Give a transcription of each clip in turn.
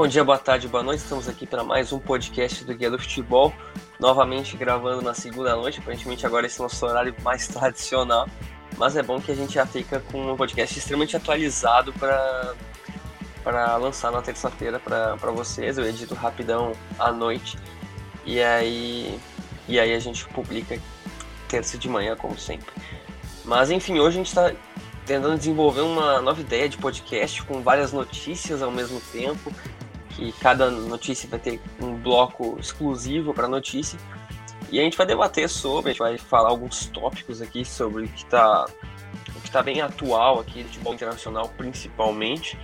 Bom dia, boa tarde, boa noite. Estamos aqui para mais um podcast do Guia do Futebol. Novamente gravando na segunda noite, aparentemente agora esse é nosso horário mais tradicional. Mas é bom que a gente já fica com um podcast extremamente atualizado para para lançar na terça-feira para vocês. Eu edito rapidão à noite. E aí e aí a gente publica terça de manhã, como sempre. Mas enfim, hoje a gente está tentando desenvolver uma nova ideia de podcast com várias notícias ao mesmo tempo, que cada notícia vai ter um bloco exclusivo para notícia. E a gente vai debater sobre, a gente vai falar alguns tópicos aqui sobre o que está está bem atual aqui, de futebol internacional principalmente.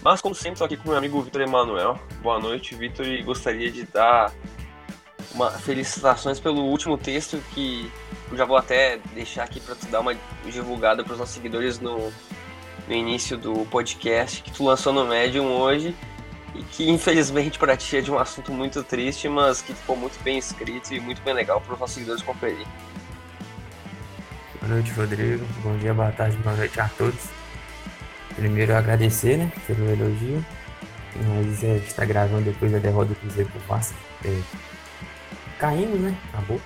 Mas como sempre, estou aqui com meu amigo Vitor Emanuel. Boa noite, Vitor, e gostaria de dar uma felicitações pelo último texto que eu já vou até deixar aqui para tu dar uma divulgada para os nossos seguidores no, no início do podcast que tu lançou no Medium hoje e que infelizmente para ti é de um assunto muito triste, mas que ficou muito bem escrito e muito bem legal para os nossos seguidores conferir. Boa noite, Rodrigo. Bom dia, boa tarde, boa noite a todos. Primeiro agradecer, né, pelo elogio. Mas é, está gravando depois da derrota do Cruzeiro pro Vasco. É, né? Acabou.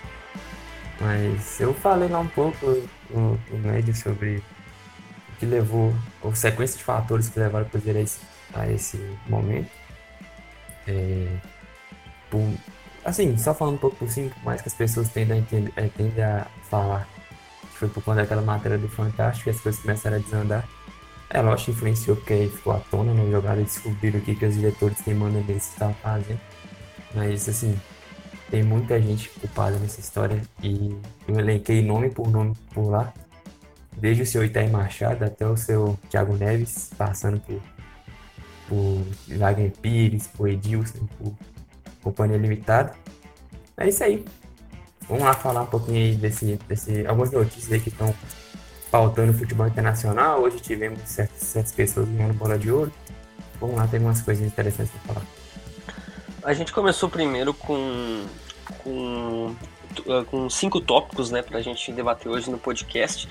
Mas eu falei lá um pouco no, no médio sobre o que levou, a sequência de fatores que levaram o Cruzeiro a esse, a esse momento. É, por, assim, só falando um pouco por cima, mais que as pessoas tendem a, entender, é, a falar que foi por conta daquela matéria do Fantástico que as coisas começaram a desandar. É lógico que influenciou porque aí ficou à tona né, jogada e descobriram o que, que os diretores quem manda deles estavam fazendo. Mas assim, tem muita gente culpada nessa história e eu elenquei nome por nome por lá. Desde o seu Itaí Machado até o seu Thiago Neves, passando por, por Wagner Pires, por Edilson, por Companhia Limitada. É isso aí. Vamos lá falar um pouquinho aí desse, desse algumas notícias aí que estão faltando no futebol internacional. Hoje tivemos certas, certas pessoas ganhando bola de ouro. Vamos lá, tem umas coisas interessantes para falar. A gente começou primeiro com, com, com cinco tópicos né, para a gente debater hoje no podcast.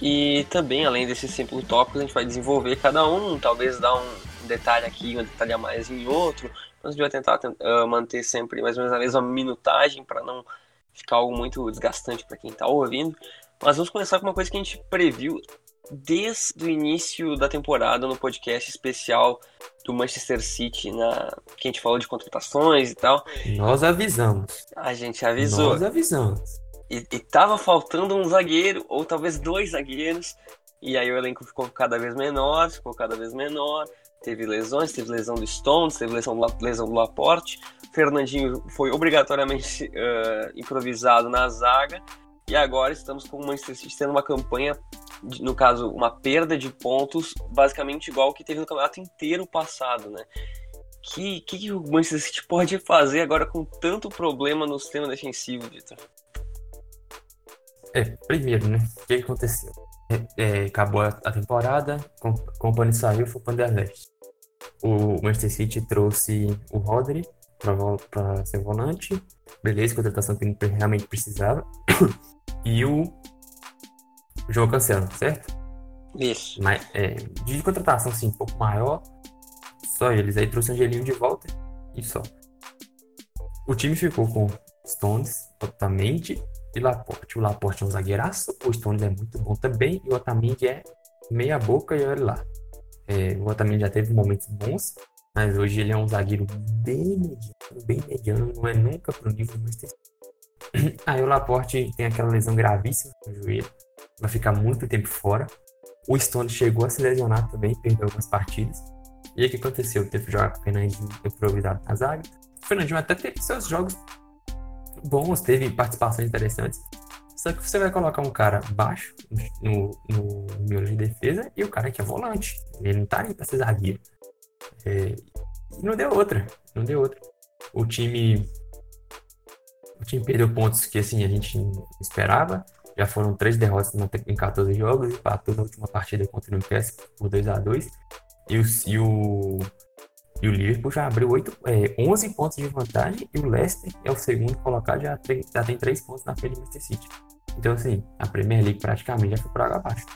E também, além desses cinco tópicos, a gente vai desenvolver cada um, talvez dar um detalhe aqui, um detalhe a mais em outro. Mas a gente vai tentar uh, manter sempre mais ou menos a mesma minutagem para não ficar algo muito desgastante para quem está ouvindo. Mas vamos começar com uma coisa que a gente previu desde o início da temporada no podcast especial do Manchester City, na que a gente falou de contratações e tal. Nós avisamos. A gente avisou. Nós avisamos. E, e tava faltando um zagueiro, ou talvez dois zagueiros, e aí o elenco ficou cada vez menor, ficou cada vez menor. Teve lesões, teve lesão do Stones, teve lesão do, lesão do Laporte. Fernandinho foi obrigatoriamente uh, improvisado na zaga. E agora estamos com o Manchester City tendo uma campanha, no caso, uma perda de pontos, basicamente igual que teve no campeonato inteiro passado, né? Que, que, que o Manchester City pode fazer agora com tanto problema no sistema defensivo, Vitor? É, primeiro, né? O que aconteceu? É, é, acabou a, a temporada, o Company saiu, foi para o Anderlecht. O Manchester City trouxe o Rodri para ser volante. Beleza, contratação que ele realmente precisava. e o João Cancelo, certo? Isso. Mas, é, de contratação, sim, um pouco maior. Só eles. Aí trouxe o Angelinho de volta e só. O time ficou com Stones, Otamendi e Laporte. O Laporte é um zagueiraço, o Stones é muito bom também e o Otamendi é meia boca e olha lá. É, o Otamendi já teve momentos bons, mas hoje ele é um zagueiro bem mediano, bem mediano, não é nunca pro nível do Manchester Aí o Laporte tem aquela lesão gravíssima no joelho, vai ficar muito tempo fora. O Stone chegou a se lesionar também, perdeu algumas partidas. E aí o que aconteceu? Teve que jogar com o Fernandinho improvisado na zaga. O Fernandinho até teve seus jogos bons, teve participações interessantes. Só que você vai colocar um cara baixo no, no miolo de defesa e o cara que é volante. Ele não tá nem pra ser zagueiro. É, não deu outra, não deu outra. O time o time perdeu pontos que assim a gente esperava. Já foram três derrotas em 14 jogos, empatou na última partida contra o Newcastle por 2 a 2 e o, e o, e o Liverpool já abriu 8, é, 11 pontos de vantagem e o Leicester é o segundo colocado, já, tem, já tem 3 pontos na frente do Manchester City. Então, assim, a Premier League praticamente já foi por água abaixo.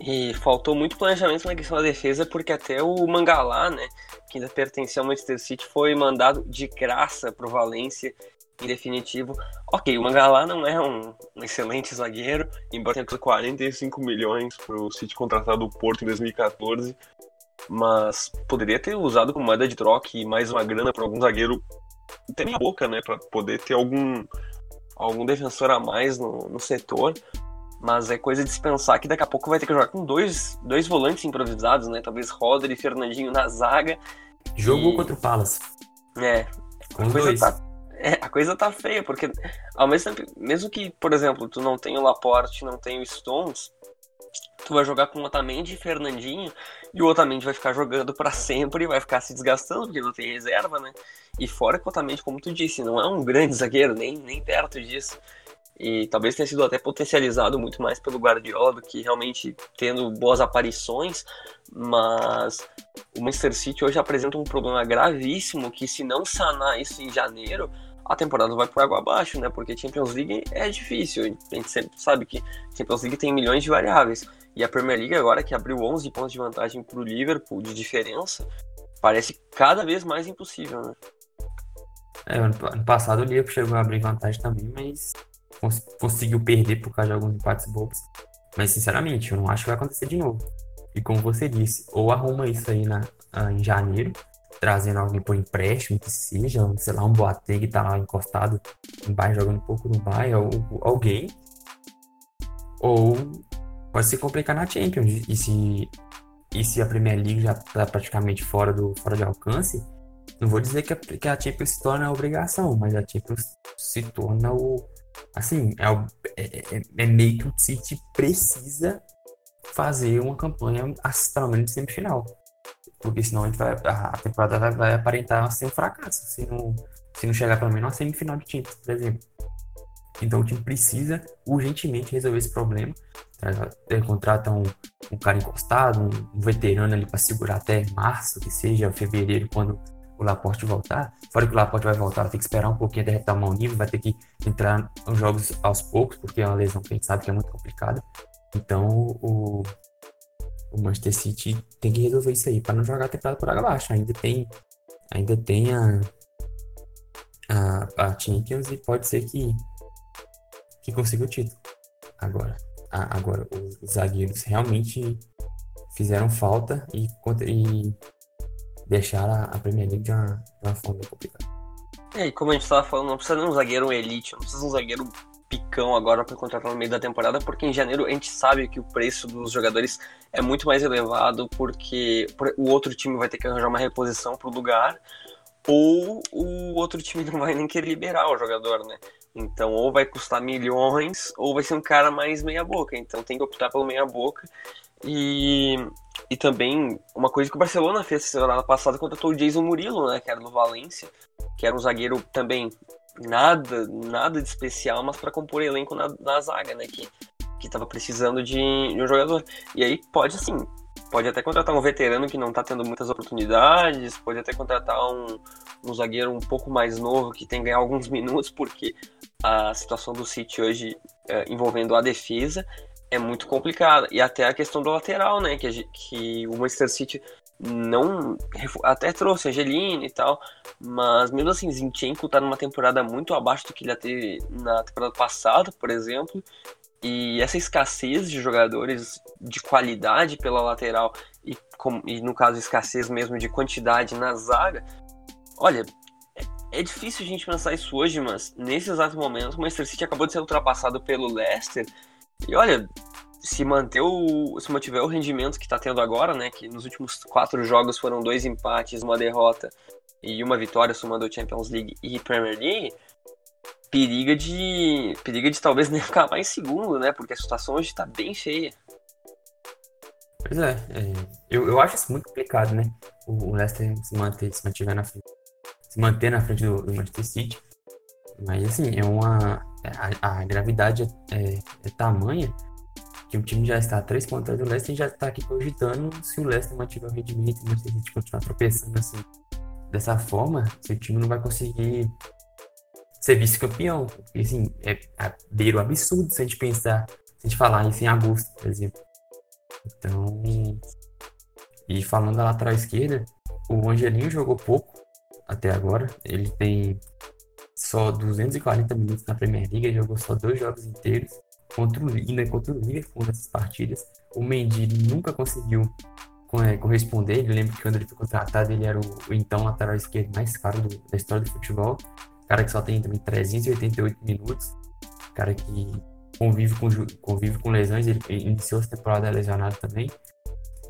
E faltou muito planejamento na questão da defesa, porque até o Mangalá, né, que ainda pertencia ao Manchester City, foi mandado de graça pro Valência em definitivo. Ok, o Mangalá não é um, um excelente zagueiro, embora tenha 45 milhões pro City contratar do Porto em 2014, mas poderia ter usado como moeda de troca e mais uma grana para algum zagueiro ter minha boca, né, para poder ter algum algum defensor a mais no, no setor. Mas é coisa de se pensar que daqui a pouco vai ter que jogar com dois, dois volantes improvisados, né? Talvez Roder e Fernandinho na zaga. Jogou e... contra o Palace. É. Com a coisa, dois. tá, é, a coisa tá feia, porque ao mesmo tempo, mesmo que, por exemplo, tu não tenha o Laporte, não tenha o Stones, tu vai jogar com o Otamendi e Fernandinho, e o Otamendi vai ficar jogando para sempre e vai ficar se desgastando, porque não tem reserva, né? E fora que Otamendi, como tu disse, não é um grande zagueiro, nem, nem perto disso. E talvez tenha sido até potencializado muito mais pelo Guardiola do que realmente tendo boas aparições, mas o Manchester City hoje apresenta um problema gravíssimo que se não sanar isso em janeiro, a temporada vai por água abaixo, né? Porque Champions League é difícil, a gente sempre sabe que Champions League tem milhões de variáveis. E a Premier League agora que abriu 11 pontos de vantagem para o Liverpool de diferença, parece cada vez mais impossível, né? É, ano, passado o Liverpool chegou a abrir vantagem também, mas cons conseguiu perder por causa de alguns empates bobos. Mas, sinceramente, eu não acho que vai acontecer de novo. E como você disse, ou arruma isso aí na, uh, em janeiro, trazendo alguém por empréstimo, que seja, sei lá, um Boateng que tá lá encostado no bairro, jogando um pouco no bairro, ou alguém. Ou pode se complicar na Champions. E se, e se a Premier League já tá praticamente fora, do, fora de alcance, não vou dizer que a, que a Champions se torna a obrigação, mas a Champions se torna o, assim, é, é, é, é meio que o City precisa fazer uma campanha astralmente semifinal. Porque senão a, vai, a temporada vai, vai, aparentar ser um fracasso se não, se não chegar pelo menos uma semifinal de Champions, por exemplo. Então o time precisa urgentemente resolver esse problema. Ele contrata um, um cara encostado, um, um veterano ali para segurar até março, que seja fevereiro, quando o Laporte voltar. Fora que o Laporte vai voltar, ter que esperar um pouquinho até retomar o nível, vai ter que entrar nos jogos aos poucos, porque é uma lesão que a gente sabe que é muito complicada. Então o, o Manchester City tem que resolver isso aí para não jogar a temporada por água abaixo. Ainda tem, ainda tem a, a, a Champions e pode ser que, que consiga o título. Agora, a, agora os zagueiros realmente fizeram falta e, e deixar a, a Premier League de uma, de uma forma complicada. É, e como a gente estava falando, não precisa de um zagueiro elite, não precisa de um zagueiro picão agora para contratar no meio da temporada, porque em janeiro a gente sabe que o preço dos jogadores é muito mais elevado, porque o outro time vai ter que arranjar uma reposição para o lugar, ou o outro time não vai nem querer liberar o jogador, né? Então, ou vai custar milhões, ou vai ser um cara mais meia-boca. Então, tem que optar pelo meia-boca. E, e também, uma coisa que o Barcelona fez semana passada, contratou o Jason Murilo, né, que era do Valência, que era um zagueiro também nada, nada de especial, mas para compor elenco na, na zaga, né, que, que tava precisando de, de um jogador. E aí pode, assim, pode até contratar um veterano que não tá tendo muitas oportunidades, pode até contratar um, um zagueiro um pouco mais novo que tem que ganhar alguns minutos, porque a situação do City hoje é, envolvendo a defesa é muito complicada. E até a questão do lateral, né? Que, que o Manchester City não. Até trouxe Angelini e tal. Mas mesmo assim, Zinchenko tá numa temporada muito abaixo do que ele ia ter na temporada passada, por exemplo. E essa escassez de jogadores de qualidade pela lateral e, com, e no caso escassez mesmo de quantidade na zaga, olha, é, é difícil a gente pensar isso hoje, mas nesse exato momento o Manchester City acabou de ser ultrapassado pelo Leicester e olha, se manter o, se mantiver o rendimento que está tendo agora, né, que nos últimos quatro jogos foram dois empates, uma derrota e uma vitória somando Champions League e Premier League, periga de periga de talvez nem acabar em segundo, né, porque a situação hoje está bem feia. Pois é, é, eu, eu acho isso muito complicado, né, o, o Leicester se manter, se mantiver na frente, se manter na frente do, do Manchester City, mas assim, é uma a, a gravidade é, é, tamanha que o time já está a três pontos atrás do Leicester e já está aqui cogitando se o Leicester mantiver o rendimento e se a gente continuar tropeçando assim dessa forma, se o time não vai conseguir ser vice-campeão. Porque assim, é a beira o absurdo se a gente pensar, se a gente falar isso em agosto, por exemplo. Então, e falando da lateral esquerda, o Angelinho jogou pouco até agora. Ele tem só 240 minutos na Premier League, jogou só dois jogos inteiros contra o, ainda contra o Liverpool nessas partidas. O Mendy nunca conseguiu é, corresponder. Ele lembra que quando ele foi contratado, ele era o, o então lateral esquerdo mais caro do, da história do futebol. Cara que só tem também 388 minutos. Cara que convive com, convive com lesões. Ele iniciou essa temporada lesionado também.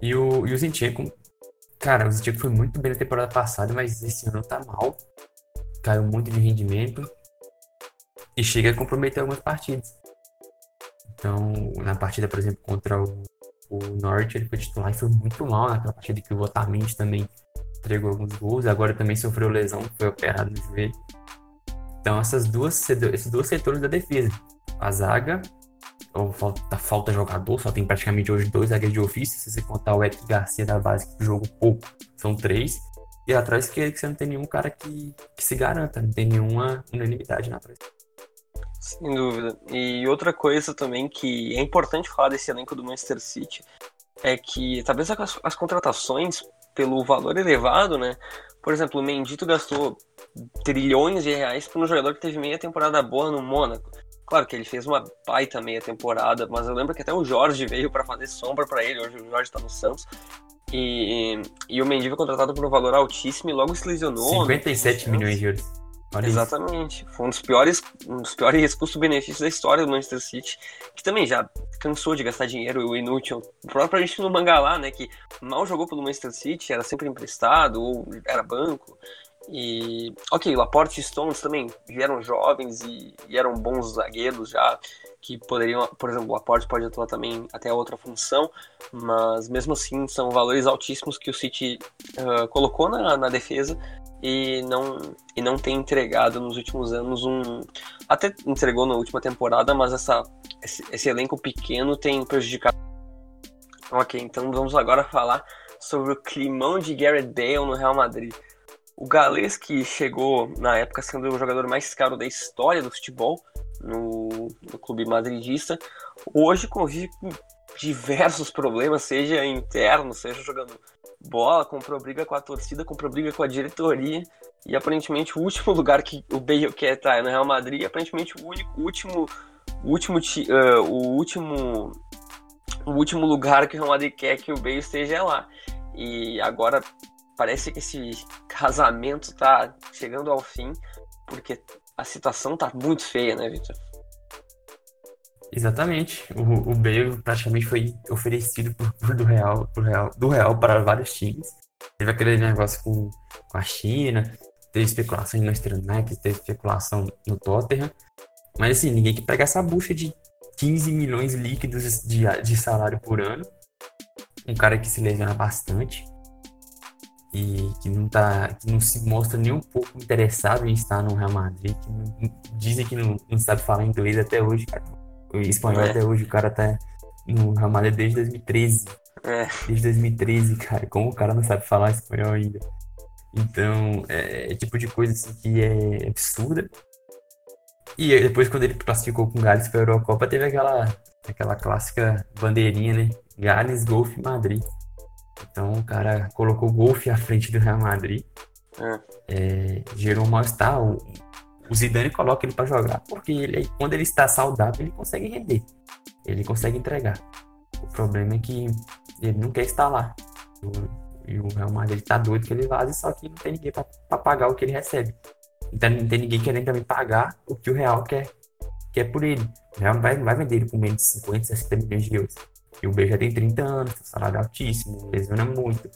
E o, e o Zinchenko, cara, o Zinchenko foi muito bem na temporada passada, mas esse ano tá mal. Caiu muito de rendimento. E chega a comprometer algumas partidas. Então, na partida, por exemplo, contra o, o Norte, ele foi titular e foi muito mal naquela partida que o Otamendi também entregou alguns gols. Agora também sofreu lesão, foi operado no joelho. Então, essas duas, esses dois setores da defesa. A zaga, ou falta, falta jogador, só tem praticamente hoje dois zagueiros de ofício. Se você contar o Eric Garcia da base, que jogou pouco, são três. E atrás que você não tem nenhum cara que, que se garanta, não tem nenhuma unanimidade na atrás. Sem dúvida. E outra coisa também que é importante falar desse elenco do Manchester City é que talvez as, as contratações, pelo valor elevado, né? Por exemplo, o Mendito gastou trilhões de reais para um jogador que teve meia temporada boa no Mônaco. Claro que ele fez uma baita meia temporada, mas eu lembro que até o Jorge veio para fazer sombra para ele. Hoje o Jorge está no Santos. E, e o Mendy foi contratado por um valor altíssimo e logo se lesionou. 57 milhões de euros. Olha Exatamente. Isso. Foi um dos piores, um dos piores custo-benefícios da história do Manchester City, que também já cansou de gastar dinheiro inútil. O próprio gente no Mangalá, né, que mal jogou pelo Manchester City, era sempre emprestado ou era banco. E, ok, Laporte e Stones também vieram jovens e, e, eram bons zagueiros já, que poderiam, por exemplo, o Laporte pode atuar também até outra função, mas mesmo assim são valores altíssimos que o City uh, colocou na, na defesa e não, e não tem entregado nos últimos anos um. Até entregou na última temporada, mas essa, esse, esse elenco pequeno tem prejudicado. Ok, então vamos agora falar sobre o climão de Gareth Bale no Real Madrid. O galês que chegou na época sendo o jogador mais caro da história do futebol no, no clube madridista, hoje convive com diversos problemas, seja internos, seja jogando bola, comprou briga com a torcida, comprou briga com a diretoria. E aparentemente o último lugar que o Bale quer estar é no Real Madrid, e aparentemente o único, último, último, uh, o último, o último lugar que o Real Madrid quer que o Bale esteja é lá. E agora parece que esse casamento está chegando ao fim, porque a situação tá muito feia, né, Victor? Exatamente. O, o Bale praticamente foi oferecido por, por, do, Real, por Real, do Real para vários times. Teve aquele negócio com, com a China, teve especulação no Manchester United, teve especulação no Tottenham. Mas assim, ninguém quer pegar essa bucha de 15 milhões líquidos de, de salário por ano. Um cara que se lesiona bastante e que não, tá, que não se mostra nem um pouco interessado em estar no Real Madrid, que não, dizem que não, não sabe falar inglês até hoje, cara o espanhol é. até hoje, o cara tá no Real Madrid desde 2013. É. Desde 2013, cara. Como o cara não sabe falar espanhol ainda? Então, é, é tipo de coisa assim que é absurda. E depois, quando ele classificou com o Gales para a Eurocopa, teve aquela, aquela clássica bandeirinha, né? Gales, Golfe Madrid. Então, o cara colocou o Golfe à frente do Real Madrid. É. É, gerou um mal-estar o Zidane coloca ele para jogar porque ele, quando ele está saudável, ele consegue render. Ele consegue entregar. O problema é que ele não quer estar lá. E o Real Madrid tá doido que ele vaze, só que não tem ninguém para pagar o que ele recebe. Então não tem ninguém querendo também pagar o que o Real quer, quer por ele. O Real não vai, não vai vender ele por menos de 50, 60 milhões de euros. E o B já tem 30 anos, tem salário altíssimo, lesiona muito.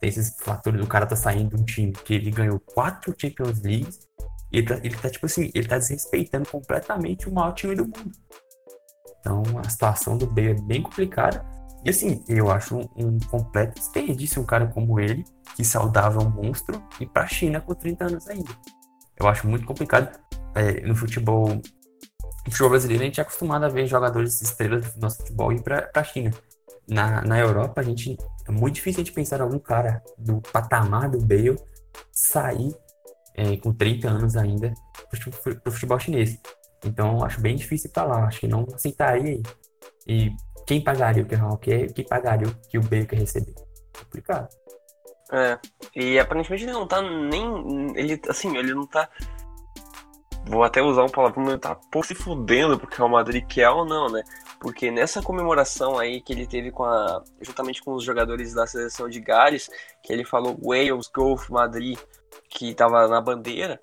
Tem esses fatores do cara tá saindo de um time que ele ganhou quatro Champions Leagues ele tá, ele tá, tipo assim, ele tá desrespeitando completamente o maior time do mundo. Então, a situação do Bale é bem complicada. E assim, eu acho um, um completo desperdício um cara como ele, que saudável é um monstro, ir pra China com 30 anos ainda. Eu acho muito complicado. É, no futebol, no futebol brasileiro, a gente é acostumado a ver jogadores estrelas do nosso futebol ir pra, pra China. Na, na Europa, a gente é muito difícil a gente pensar em algum cara do patamar do Bale sair é, com 30 anos ainda para o futebol chinês. Então acho bem difícil para lá, acho que não aceitaria. E quem pagaria o que o Real quer quem pagaria o que o Bale quer receber. Complicado. É, e aparentemente ele não tá nem. Ele, assim, ele não tá. Vou até usar um palavrão, tá pouco se fudendo porque o Real Madrid quer ou não, né? Porque nessa comemoração aí que ele teve com a. juntamente com os jogadores da seleção de Gales, que ele falou Wales, Golf, Madrid, que tava na bandeira.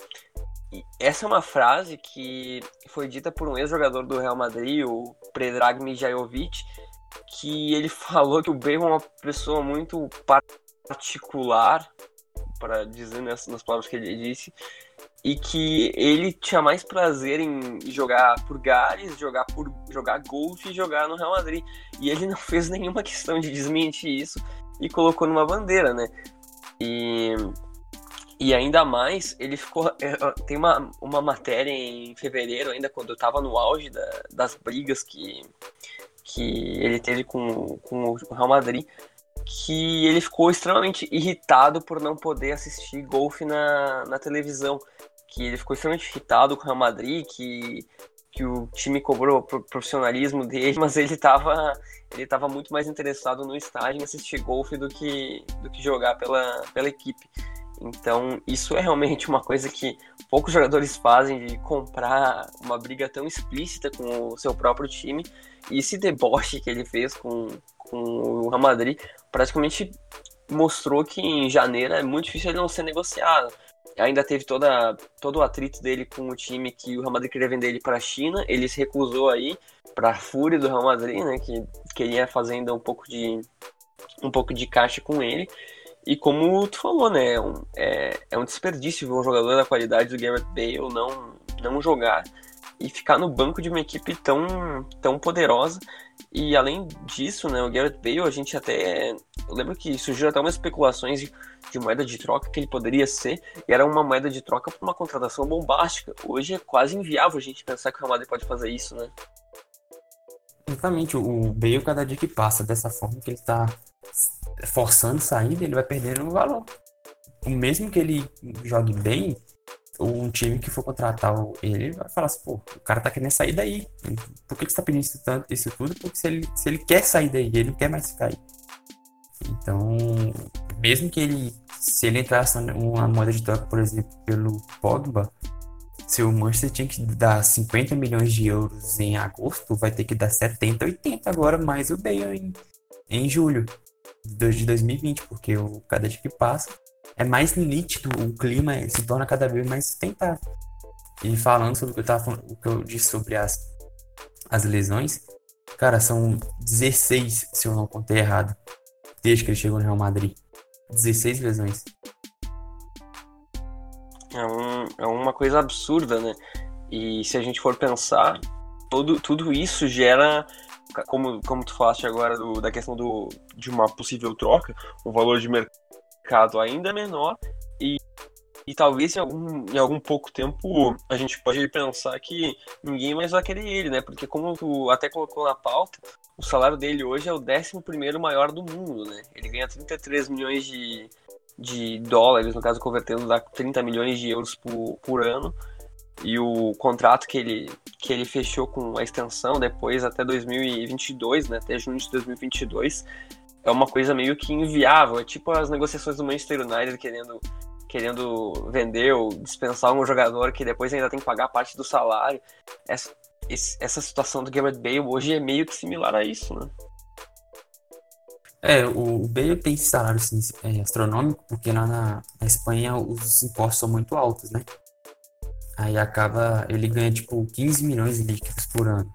E essa é uma frase que foi dita por um ex-jogador do Real Madrid, o Predrag Mijajovic, que ele falou que o Bale é uma pessoa muito particular, para dizer nas, nas palavras que ele disse, e que ele tinha mais prazer em jogar por Gales, jogar por jogar golfe e jogar no Real Madrid. E ele não fez nenhuma questão de desmentir isso e colocou numa bandeira, né? E e ainda mais, ele ficou. É, tem uma, uma matéria em fevereiro, ainda quando eu tava no auge da, das brigas que, que ele teve com, com o Real Madrid, que ele ficou extremamente irritado por não poder assistir golfe na, na televisão. Que ele ficou extremamente irritado com o Real Madrid, que, que o time cobrou o profissionalismo dele, mas ele estava ele tava muito mais interessado no estádio em assistir golfe do que, do que jogar pela, pela equipe. Então, isso é realmente uma coisa que poucos jogadores fazem de comprar uma briga tão explícita com o seu próprio time. E esse deboche que ele fez com, com o Real Madrid praticamente mostrou que em janeiro é muito difícil ele não ser negociado. Ainda teve toda, todo o atrito dele com o time que o Real Madrid queria vender ele para a China. Ele se recusou aí para a fúria do Real Madrid, né, que queria fazer ainda um pouco de um pouco de caixa com ele. E como tu falou, né? É um, é, é um desperdício ver um jogador da qualidade do Garrett Bale não, não jogar e ficar no banco de uma equipe tão, tão poderosa. E além disso, né, o Garrett Bale, a gente até. Eu lembro que surgiram até umas especulações de, de, moeda de troca que ele poderia ser, e era uma moeda de troca para uma contratação bombástica. Hoje é quase inviável a gente pensar que o Real Madrid pode fazer isso, né? Exatamente, o Bale, cada dia que passa dessa forma que ele está forçando saída, ele vai perdendo valor. Mesmo que ele jogue bem, um time que for contratar ele vai falar assim, pô, o cara tá querendo sair daí. Por que, que você tá pedindo isso, tanto, isso tudo? Porque se ele, se ele quer sair daí, ele não quer mais ficar aí. Então, mesmo que ele, se ele entrasse uma moeda de troca, por exemplo, pelo Pogba, se o Manchester tinha que dar 50 milhões de euros em agosto, vai ter que dar 70, 80 agora, mais o Bale em, em julho de 2020, porque o, cada dia que passa é mais nítido, o clima se torna cada vez mais sustentável. E falando sobre o que eu, tava, o que eu disse sobre as, as lesões, cara, são 16, se eu não contei errado, desde que ele chegou no Real Madrid. 16 lesões. É, um, é uma coisa absurda, né? E se a gente for pensar, todo, tudo isso gera como, como tu falaste agora do, da questão do, de uma possível troca, o valor de mercado ainda é menor e, e talvez em algum, em algum pouco tempo a gente pode pensar que ninguém mais vai querer ele, né? Porque como tu até colocou na pauta, o salário dele hoje é o 11 maior do mundo, né? Ele ganha 33 milhões de, de dólares, no caso convertendo dá 30 milhões de euros por, por ano e o contrato que ele, que ele fechou com a extensão depois até 2022, né, até junho de 2022, é uma coisa meio que inviável. É tipo as negociações do Manchester United querendo, querendo vender ou dispensar um jogador que depois ainda tem que pagar parte do salário. Essa, essa situação do Garrett Bale hoje é meio que similar a isso, né? É, o Bale tem salário assim, é, astronômico, porque lá na, na Espanha os impostos são muito altos, né? Aí acaba, ele ganha tipo 15 milhões líquidos por ano.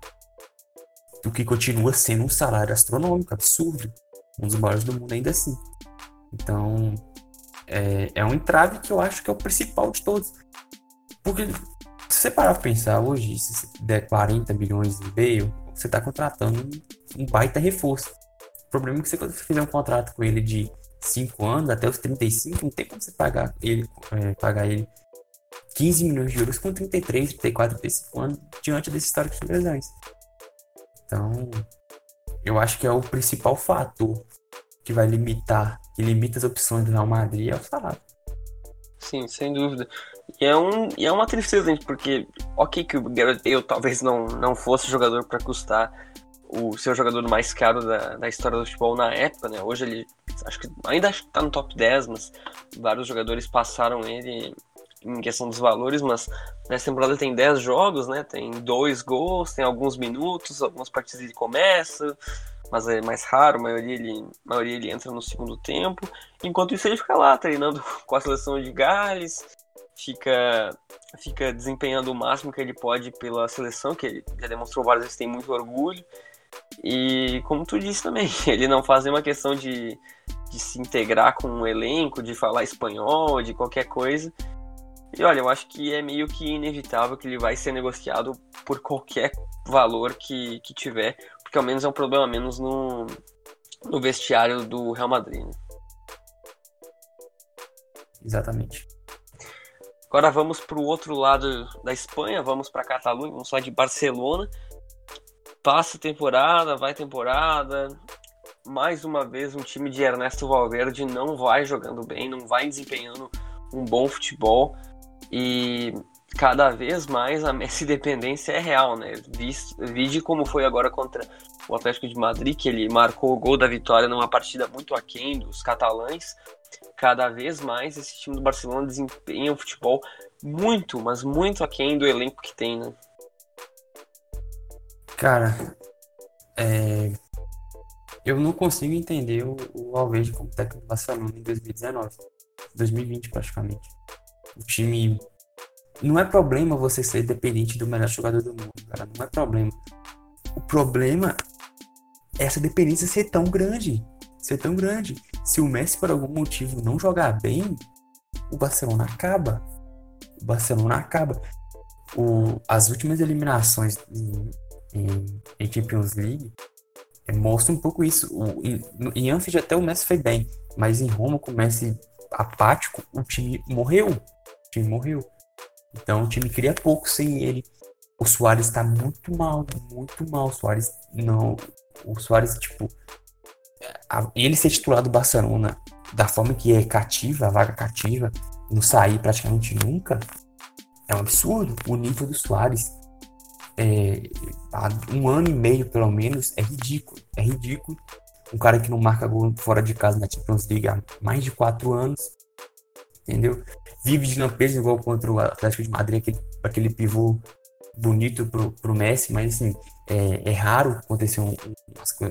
O que continua sendo um salário astronômico, absurdo. Um dos maiores do mundo ainda assim. Então, é, é um entrave que eu acho que é o principal de todos. Porque se você parar pra pensar hoje, se você der 40 milhões de Bale, você tá contratando um baita reforço. O problema é que você fizer um contrato com ele de 5 anos, até os 35, não tem como você pagar ele, é, pagar ele 15 milhões de euros com 33, 34, 35 anos diante desse histórico de lesões. Então, eu acho que é o principal fator que vai limitar, que limita as opções do Real Madrid é o salário. Sim, sem dúvida. E é, um, e é uma tristeza, gente, porque ok que o Gareth Bale talvez não, não fosse jogador para custar o seu jogador mais caro da, da história do futebol na época, né? Hoje ele acho que ainda acho que tá no top 10, mas vários jogadores passaram ele em questão dos valores, mas nessa temporada tem 10 jogos, né? Tem dois gols, tem alguns minutos, algumas partidas ele começa, mas é mais raro, a maioria ele, a maioria ele entra no segundo tempo. Enquanto isso ele fica lá treinando com a seleção de Gales, fica fica desempenhando o máximo que ele pode pela seleção, que ele já demonstrou várias vezes tem muito orgulho. E como tu disse também, ele não faz nenhuma questão de, de se integrar com um elenco, de falar espanhol, de qualquer coisa. E olha, eu acho que é meio que inevitável que ele vai ser negociado por qualquer valor que, que tiver, porque ao menos é um problema menos no, no vestiário do Real Madrid. Né? Exatamente. Agora vamos para o outro lado da Espanha, vamos para a Catalunha, vamos falar de Barcelona. Passa temporada, vai temporada. Mais uma vez, um time de Ernesto Valverde não vai jogando bem, não vai desempenhando um bom futebol. E cada vez mais a Messi dependência é real, né? Vide como foi agora contra o Atlético de Madrid, que ele marcou o gol da vitória numa partida muito aquém dos catalães cada vez mais esse time do Barcelona desempenha um futebol muito, mas muito aquém do elenco que tem, né? Cara, é... eu não consigo entender o, o Alves como técnico do Barcelona em 2019, 2020 praticamente. O time não é problema você ser dependente do melhor jogador do mundo, cara, não é problema. O problema é essa dependência ser tão grande ser tão grande. Se o Messi, por algum motivo, não jogar bem, o Barcelona acaba. O Barcelona acaba. O, as últimas eliminações em, em, em Champions League é, mostram um pouco isso. O, em, em Anfield até o Messi foi bem, mas em Roma, com o Messi apático, o time morreu. O time morreu. Então o time cria pouco sem ele. O Soares tá muito mal, muito mal. O Soares não. O Soares, tipo, ele ser titular do Barcelona da forma que é cativa, a vaga cativa, não sair praticamente nunca, é um absurdo. O nível do Soares é, há um ano e meio, pelo menos, é ridículo. É ridículo. Um cara que não marca gol fora de casa na Champions League há mais de quatro anos. Entendeu? Vive de lampejos igual contra o Atlético de Madrid, aquele, aquele pivô bonito pro, pro Messi, mas assim, é, é raro acontecer um,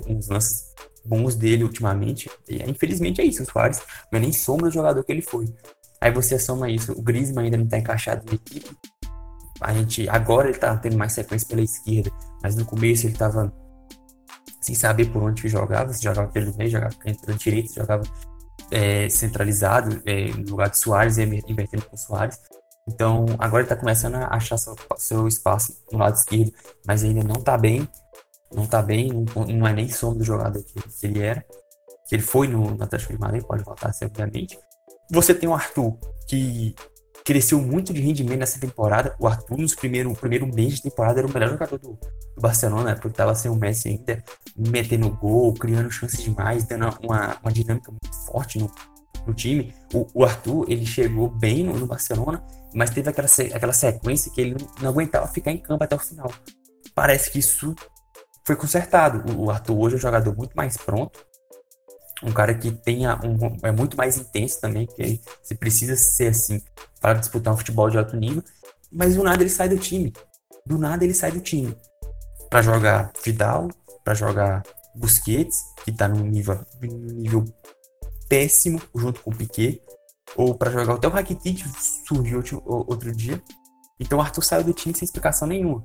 uns, lances bons dele ultimamente. E, infelizmente é isso, o Soares não é nem sombra do jogador que ele foi. Aí você soma isso, o Griezmann ainda não está encaixado na equipe. A gente, agora ele tá tendo mais sequência pela esquerda, mas no começo ele estava sem saber por onde jogava, se jogava pelo meio, jogava pela direita, jogava é, centralizado é, no lugar de Soares, invertendo com Soares. Então agora está começando a achar seu, seu espaço no lado esquerdo, mas ainda não está bem não tá bem, não, não é nem sombra do jogador que, que, ele era, que ele foi no, no Atlético de Madrid, pode voltar obviamente. Você tem o Arthur, que cresceu muito de rendimento nessa temporada. O Arthur, nos primeiros, no primeiro mês de temporada, era o melhor jogador do, do Barcelona, porque estava sem o Messi ainda, metendo gol, criando chances demais, dando uma, uma dinâmica muito forte no, no time. O, o, Arthur, ele chegou bem no, no, Barcelona, mas teve aquela, aquela sequência que ele não, não aguentava ficar em campo até o final. Parece que isso foi consertado. O Arthur hoje é um jogador muito mais pronto, um cara que tenha um, é muito mais intenso também, que você precisa ser assim para disputar um futebol de alto nível, mas do nada ele sai do time. Do nada ele sai do time para jogar Vidal, para jogar Busquets, que tá num nível, nível péssimo junto com o Piquet, ou para jogar até o Rakitic surgiu outro, dia. Então o Arthur saiu do time sem explicação nenhuma.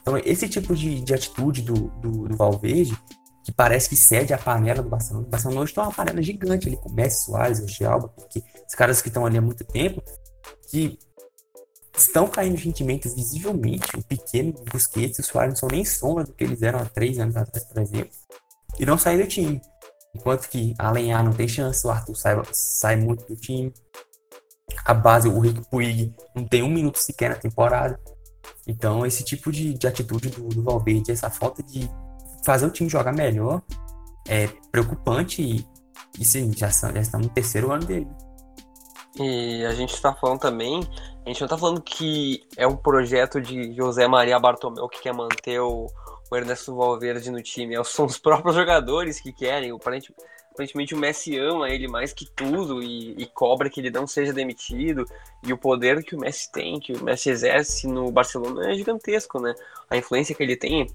Então, esse tipo de, de atitude do, do, do, Valverde, que parece que cede a panela do Barcelona. O Barcelona hoje tem uma panela gigante ali com Messi, Soares, o Gialba, porque os caras que estão ali há muito tempo, que estão caindo de rendimento visivelmente. O pequeno Busquets e o Soares não são nem sombra do que eles eram há três anos atrás, por exemplo, e não saíram do time. Enquanto que a Lenhar não tem chance, o Arthur sai, sai muito do time. A base, o Rick Puig, não tem um minuto sequer na temporada. Então, esse tipo de, de atitude do, do Valverde, essa falta de fazer o time jogar melhor, é preocupante e, e sim, já, já estamos no terceiro ano dele. E a gente está falando também, a gente não está falando que é um projeto de José Maria Bartomeu que quer manter o, o Ernesto Valverde no time, são os próprios jogadores que querem. Aparentemente, aparentemente o Messi ama ele mais que tudo e, e, cobra que ele não seja demitido. E o poder que o Messi tem, que o Messi exerce no Barcelona é gigantesco, né? A influência que ele tem,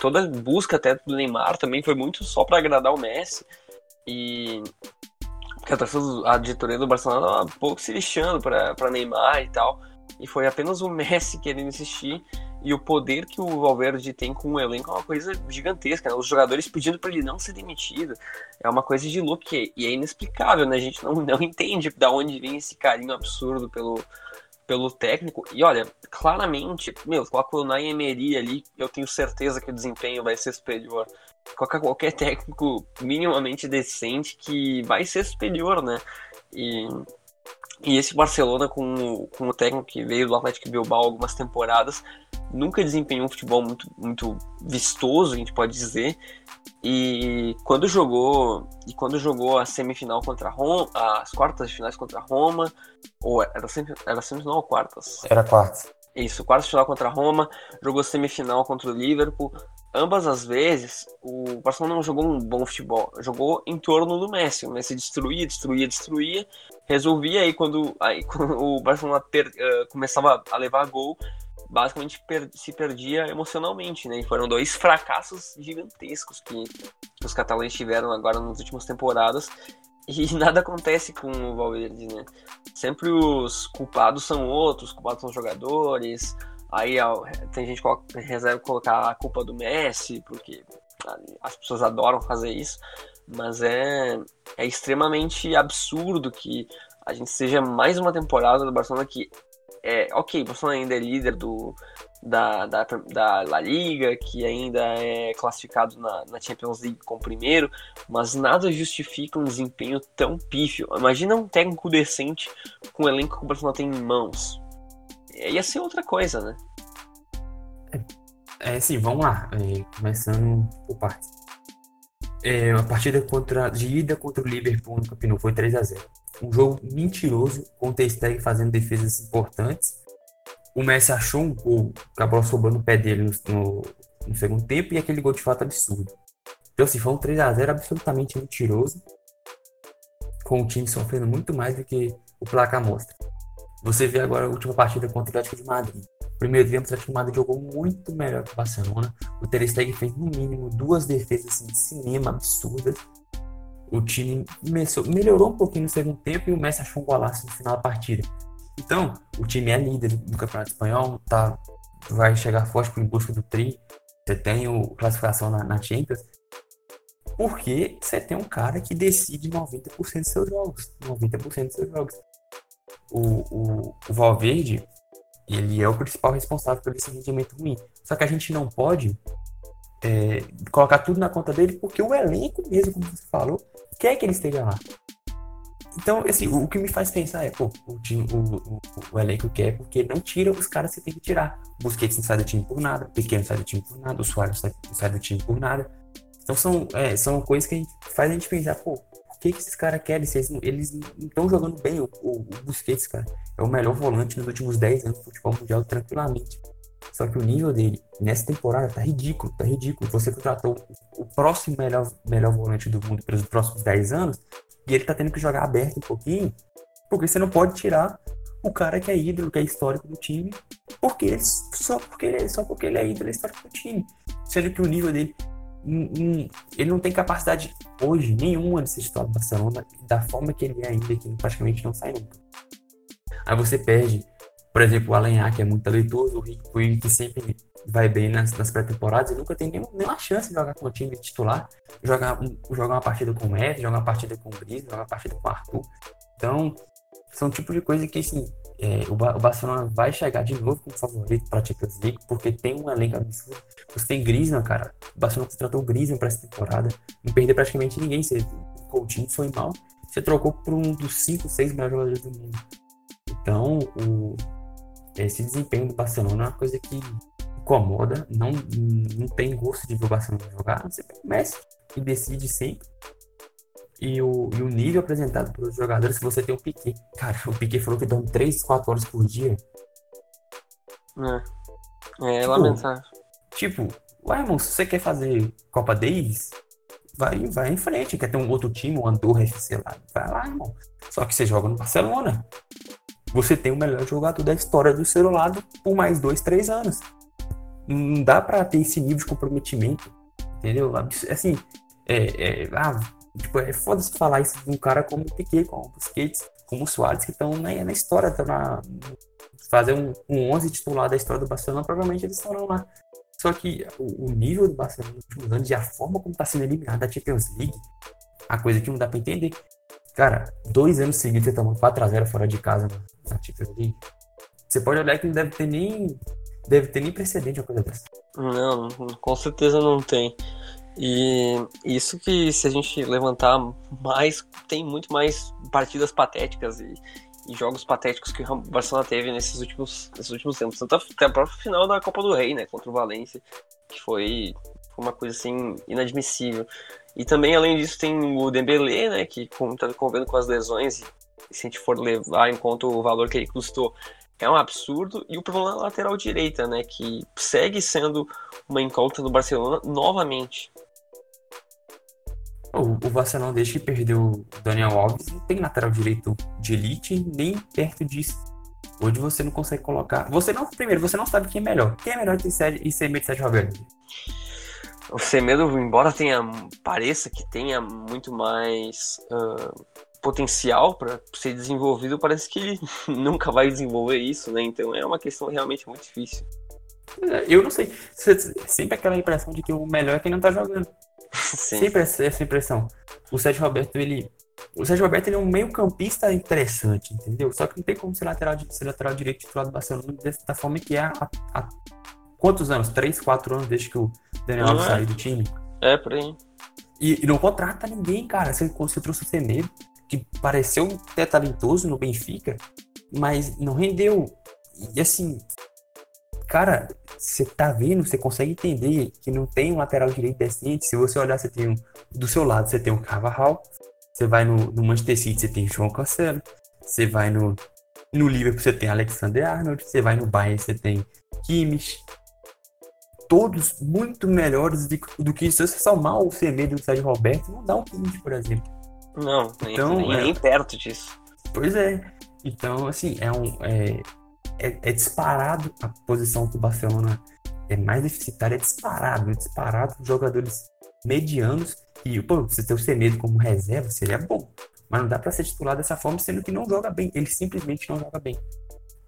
toda busca até do Neymar também foi muito só para agradar o Messi. E porque a, diretoria do Barcelona tava um pouco se lixando para Neymar e tal. E foi apenas o Messi querendo insistir. E o poder que o Valverde tem com o elenco é uma coisa gigantesca. Né? Os jogadores pedindo para ele não ser demitido. É uma coisa de louco e é inexplicável, né? A gente não, não entende da onde vem esse carinho absurdo pelo, pelo técnico. E olha, claramente, meu, coloca o Nay Emery ali, eu tenho certeza que o desempenho vai ser superior. Coloca qualquer técnico minimamente decente que vai ser superior, né? E e esse Barcelona, com, com o técnico que veio do Atlético Bilbao algumas temporadas, nunca desempenhou um futebol muito, muito vistoso, a gente pode dizer. E quando jogou e quando jogou a semifinal contra a Roma, as quartas de finais contra a Roma, ou era, era semifinal ou quartas? Era quartas. Isso, quartas de final contra a Roma, jogou semifinal contra o Liverpool, ambas as vezes, o Barcelona não jogou um bom futebol, jogou em torno do Messi. O Messi destruía, destruía, destruía, resolvia aí quando, aí, quando o Barcelona per, uh, começava a levar gol, basicamente per, se perdia emocionalmente, né? E foram dois fracassos gigantescos que, que os catalães tiveram agora nas últimas temporadas. E nada acontece com o Valverde, né? Sempre os culpados são outros, os culpados são os jogadores, Aí tem gente que reserva colocar a culpa do Messi, porque as pessoas adoram fazer isso, mas é, é extremamente absurdo que a gente seja mais uma temporada do Barcelona que é ok, o Barcelona ainda é líder do, da, da, da La Liga, que ainda é classificado na, na Champions League como primeiro, mas nada justifica um desempenho tão pífio. Imagina um técnico decente com o elenco que o Barcelona tem em mãos ia ser outra coisa, né? É, é sim, vamos lá. É, começando por partes. É, a partida contra, de ida contra o Liverpool no Campeonato foi 3 a 0 Um jogo mentiroso, com o Ter fazendo defesas importantes. O Messi achou um gol, acabou sobrando o pé dele no, no, no, segundo tempo e aquele gol de fato absurdo. Então, assim, foi um 3 a 0 absolutamente mentiroso, com o time sofrendo muito mais do que o placar mostra. Você vê agora a última partida contra o Atlético de Madrid. Primeiro tempo, o Atlético de Madrid jogou muito melhor que o Barcelona. O Ter Stegen fez no mínimo duas defesas assim, de cinema absurdas. O time melhorou um pouquinho no segundo tempo e o Messi achou um golaço no final da partida. Então, o time é líder do Campeonato Espanhol, tá, vai chegar forte em busca do tri. Você tem o classificação na, na Champions. Porque você tem um cara que decide 90% dos seus jogos. 90% dos seus jogos o, o, o Valverde, ele é o principal responsável por esse rendimento ruim. Só que a gente não pode é, colocar tudo na conta dele, porque o elenco mesmo, como você falou, quer que ele esteja lá. Então, assim, o, o que me faz pensar é, pô, o, time, o, o, o, elenco quer porque não tira os caras que tem que tirar. O Busquets não sai do time por nada, o Pequeno não sai do time por nada, o Soares não sai, não sai do time por nada. Então são, é, são coisas que a gente, faz a gente pensar, pô, que, que esses caras querem? Eles, eles não estão jogando bem. O, o, o, Busquets, cara, é o melhor volante nos últimos 10 anos do futebol mundial, tranquilamente. Só que o nível dele nessa temporada tá ridículo, tá ridículo. Você contratou o próximo melhor, melhor volante do mundo pelos próximos 10 anos e ele tá tendo que jogar aberto um pouquinho, porque você não pode tirar o cara que é ídolo, que é histórico do time, porque só porque ele, só porque ele é ídolo, é histórico do time. Sendo que o nível dele ele não tem capacidade hoje nenhuma de ser titular do Barcelona da forma que ele é ainda, que praticamente não sai nunca. Aí você perde, por exemplo, o Alenhar, que é muito talentoso, o Rick que sempre vai bem nas, nas pré-temporadas e nunca tem nenhum, nenhuma chance de jogar com o time titular, jogar, um, jogar uma partida com o Messi, jogar uma partida com o Gris, jogar uma partida com o Arthur. Então, são tipo de coisa que, assim, é, o, o, Barcelona vai chegar de novo como favorito para a Champions League, porque tem um elenco absurdo. Você tem Griezmann, cara. O Barcelona contratou o Griezmann para essa temporada. Não perdeu praticamente ninguém. Você, o Coutinho foi mal. Você trocou por um dos 5, 6 melhores jogadores do mundo. Então, o, esse desempenho do Barcelona é uma coisa que incomoda. Não, não tem gosto de ver o Barcelona jogar. Você Messi, que decide sempre e o, e o nível apresentado pelos jogadores, se você tem o Piquet. Cara, o Piquet falou que dorme 3, 4 horas por dia. É, é tipo, lamentável. Tipo, Ué, irmão, se você quer fazer Copa Davis, vai, vai em frente. Quer ter um outro time, um Andorra FC lá, vai lá, irmão. Só que você joga no Barcelona. Você tem o melhor jogador da história do seu lado por mais dois, três anos. Não dá pra ter esse nível de comprometimento, entendeu? Assim, é, é, ah, tipo, é foda se falar isso de um cara como o Piquet, como o Busquets, como o Soares, que estão na, na história, estão na, fazer um, um 11 titular da história do Barcelona, provavelmente eles estarão lá. Só que o, o nível do Barcelona nos últimos anos e a forma como está sendo eliminado da Champions League, a coisa que não dá para entender. Cara, dois anos seguidos você tomando 4x0 fora de casa na Champions League. Você pode olhar que não deve ter nem. Deve ter nem precedente uma coisa dessa. Não, com certeza não tem. E isso que se a gente levantar mais, tem muito mais partidas patéticas e, e jogos patéticos que o Barcelona teve nesses últimos, nesses últimos tempos. Tanto até a própria final da Copa do Rei, né? Contra o Valência, que foi, foi uma coisa assim inadmissível. E também, além disso, tem o Dembélé, né? Que está convivendo com as lesões. Se a gente for levar em conta o valor que ele custou, é um absurdo. E o problema na lateral direita, né? Que segue sendo uma incógnita do Barcelona novamente. O, o Barcelona, desde que perdeu o Daniel Alves, não tem lateral direito de elite nem perto disso. Hoje você não consegue colocar. Você não, primeiro, você não sabe quem é melhor. Quem é melhor que e ser meio de Sérgio Roberto? O Semedo, embora tenha pareça que tenha muito mais uh, potencial para ser desenvolvido, parece que ele nunca vai desenvolver isso, né? Então é uma questão realmente muito difícil. Eu não sei. Sempre aquela impressão de que o melhor é quem não tá jogando. Sim. Sempre essa, essa impressão. O Sérgio Roberto, ele. O Sérgio Roberto ele é um meio-campista interessante, entendeu? Só que não tem como ser lateral, ser lateral direito titular do Barcelona da forma que é há, há quantos anos? Três, quatro anos desde que o Daniel Alves é. saiu do time. É, por aí. E, e, não contrata ninguém, cara. Você, você trouxe o Semedo, que pareceu até talentoso no Benfica, mas não rendeu. E assim, cara, você tá vendo, você consegue entender que não tem um lateral direito decente. Se você olhar, você tem um, do seu lado, você tem o Carvajal, você vai no, no Manchester City, você tem o João Cancelo, você vai no, no Liverpool, você tem Alexander Arnold, você vai no Bayern, você tem Kimmich. Todos muito melhores do, do que se você somar o Semedo e o Sérgio Roberto, não dá um Kimmich, por exemplo. Não, então, nem, é, nem perto disso. Pois é. Então, assim, é um. É, é, é, disparado a posição que o Barcelona é mais deficitária, é disparado, é disparado jogadores medianos. E, pô, você ter o Semedo como reserva seria bom. Mas não dá para ser titular dessa forma, sendo que não joga bem. Ele simplesmente não joga bem.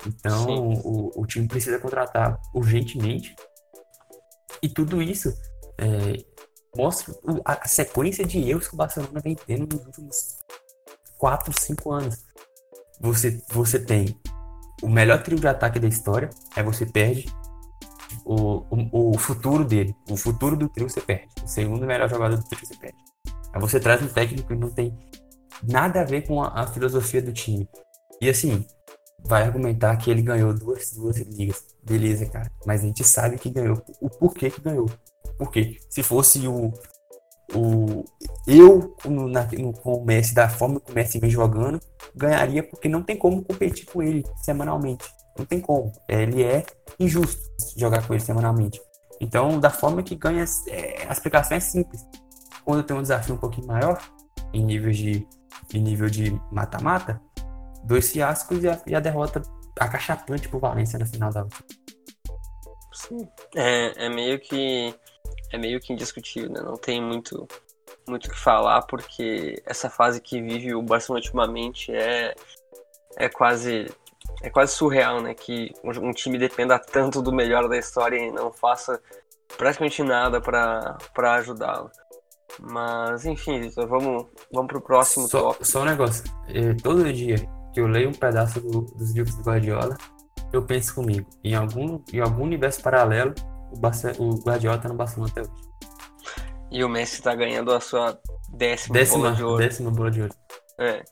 Então, o, o, time precisa contratar urgentemente. E tudo isso é, mostra a, a sequência de erros que o Barcelona vem tendo nos últimos 4, 5 anos. Você, você tem o melhor trio de ataque da história, aí você perde o, o, o, futuro dele. O futuro do trio você perde. O segundo melhor jogador do trio você perde. Aí você traz um técnico que não tem nada a ver com a, a filosofia do time. E assim, vai argumentar que ele ganhou duas, duas ligas. Beleza, cara. Mas a gente sabe que ganhou. O porquê que ganhou. Por quê? Se fosse o, o eu no, na, no, com o Messi, da forma que o Messi vem jogando, ganharia porque não tem como competir com ele semanalmente. Não tem como. É, ele é injusto jogar com ele semanalmente. Então, da forma que ganha, é, a explicação é simples. Quando tem um desafio um pouquinho maior, em nível de, em nível de mata-mata, dois fiascos e a, e a derrota acachapante pro Valência na final da. Sim, é, é meio que é meio que indiscutível, né? Não tem muito muito o que falar, porque essa fase que vive o Barcelona ultimamente é, é quase é quase surreal, né? Que um time dependa tanto do melhor da história e não faça praticamente nada para ajudá-lo. Mas, enfim, Victor, vamos, vamos pro próximo só, tópico. Só um negócio. É, todo dia que eu leio um pedaço do, dos livros do Guardiola, eu penso comigo. Em algum, em algum universo paralelo, o, Barça, o Guardiola tá no Barcelona até hoje. E o Messi tá ganhando a sua décima, décima bola de ouro. Décima bola de ouro. É.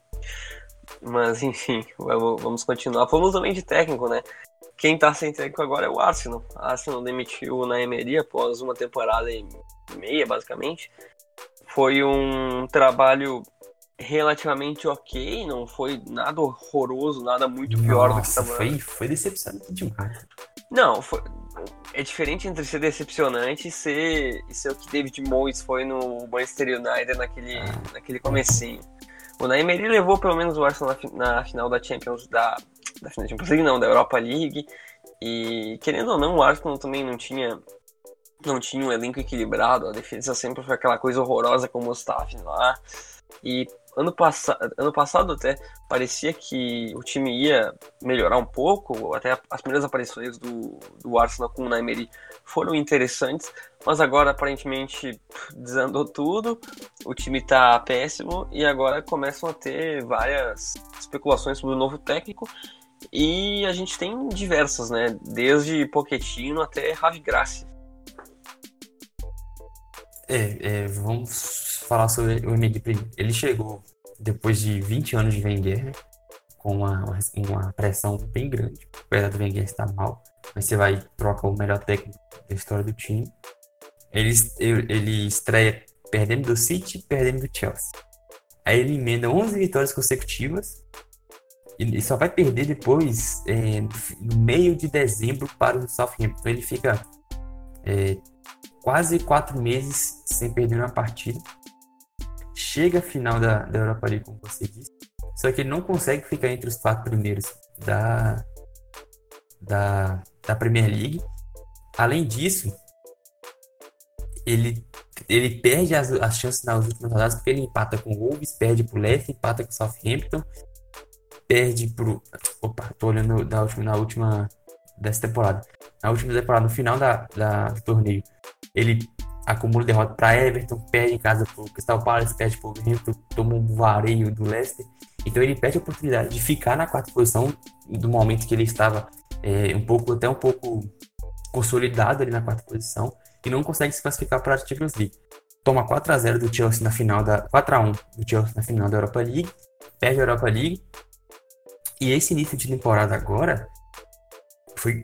Mas enfim, vamos continuar. Falamos também de técnico, né? Quem tá sem técnico agora é o Arsenal. O Arsenal demitiu na Emery após uma temporada e meia, basicamente. Foi um trabalho relativamente ok, não foi nada horroroso, nada muito pior Nossa, do que estava. Foi, foi decepcionante demais. Não, foi, é diferente entre ser decepcionante e ser, e ser o que David Moyes foi no Manchester United naquele, naquele comecinho. O Naemery levou pelo menos o Arsenal na, na final da Champions da, da final da Champions League, não, da Europa League. E querendo ou não, o Arsenal também não tinha não tinha um elenco equilibrado, a defesa sempre foi aquela coisa horrorosa com o Mustafi lá. E ano, pass ano passado até parecia que o time ia melhorar um pouco, até as primeiras aparições do, do Arsenal com o Naimeri foram interessantes, mas agora aparentemente desandou tudo, o time tá péssimo e agora começam a ter várias especulações sobre o novo técnico e a gente tem diversas, né? Desde Pochettino até Ravi Gracia. É, é, vamos falar sobre o primeiro. Ele chegou depois de 20 anos de Wenger, né, com uma, uma pressão bem grande. Apesar do Wenger estar mal, mas você vai trocar o melhor técnico da história do time. Ele, ele estreia perdendo do City, perdendo do Chelsea. Aí ele emenda 11 vitórias consecutivas e só vai perder depois é, no meio de dezembro para o Southampton. Ele fica é, quase quatro meses sem perder uma partida. Chega a final da, da Europa League, como você disse, só que ele não consegue ficar entre os quatro primeiros da, da, da Premier League. Além disso, ele, ele perde as, as chances nas últimas rodadas porque ele empata com o Wolves, perde pro Leicester, empata com o Southampton, perde pro. Opa, tô olhando da última, na última dessa temporada. Na última temporada, no final da, da, do torneio, ele acumula derrota para Everton, perde em casa pro Crystal Palace, perde pro Wolverhampton, toma um vareio do Leicester. Então ele perde a oportunidade de ficar na quarta posição do momento que ele estava é, um pouco, até um pouco consolidado ali na quarta posição e não consegue se classificar para a Champions League. Toma 4 a 0 do Chelsea na final da 4 a 1 do Chelsea na final da Europa League, perde a Europa League. E esse início de temporada agora foi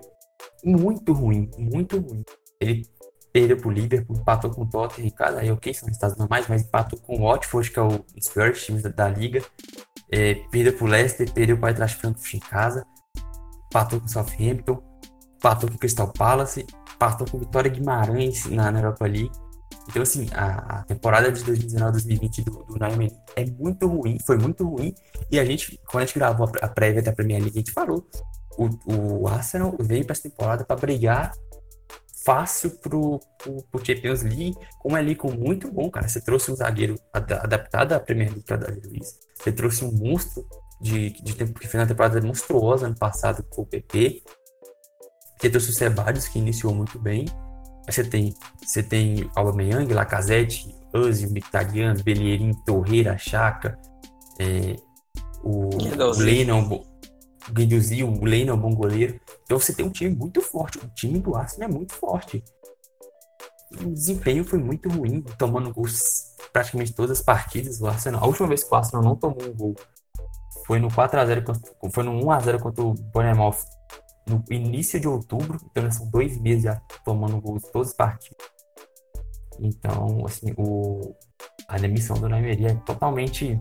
muito ruim, muito ruim. Ele perdeu pro Liverpool, empatou com o Tottenham, cara, aí ok, são resultados normais, mas empatou com o Watford, que é o dos piores times da, da liga, é, perdeu pro Leicester, perdeu pro Eintracht Frankfurt em casa, empatou com o Southampton, empatou com o Crystal Palace, empatou com o Vitória Guimarães na, na Europa League, então, assim, a, a temporada de 2019-2020 do, do é muito ruim, foi muito ruim. E a gente, quando a gente gravou a, a prévia da Premier League, a gente falou: o, o Arsenal veio para essa temporada para brigar fácil pro, pro, pro Champions League, com um elenco muito bom, cara. Você trouxe um zagueiro ad, adaptado à Premier League, é o David Luiz. Você trouxe um monstro de, de tempo que fez uma temporada monstruosa ano passado com o PP. Você trouxe o Sebadios, que iniciou muito bem. Você tem, você tem Aubameyang, Lacazette, Ozil, Mkhitaryan, Bellerin, Torreira, Chaka, é, o, o Lennon, Guendouzi, o Lane é um bom goleiro. Então você tem um time muito forte. O time do Arsenal é muito forte. O desempenho foi muito ruim, tomando gols praticamente todas as partidas. O Arsenal, a última vez que o Arsenal não tomou um gol foi no 4x0, foi no 1x0 contra o Bournemouth no início de outubro. Então são dois meses já tomando gols todas as partidas. Então, assim, o, a demissão do Neymar é totalmente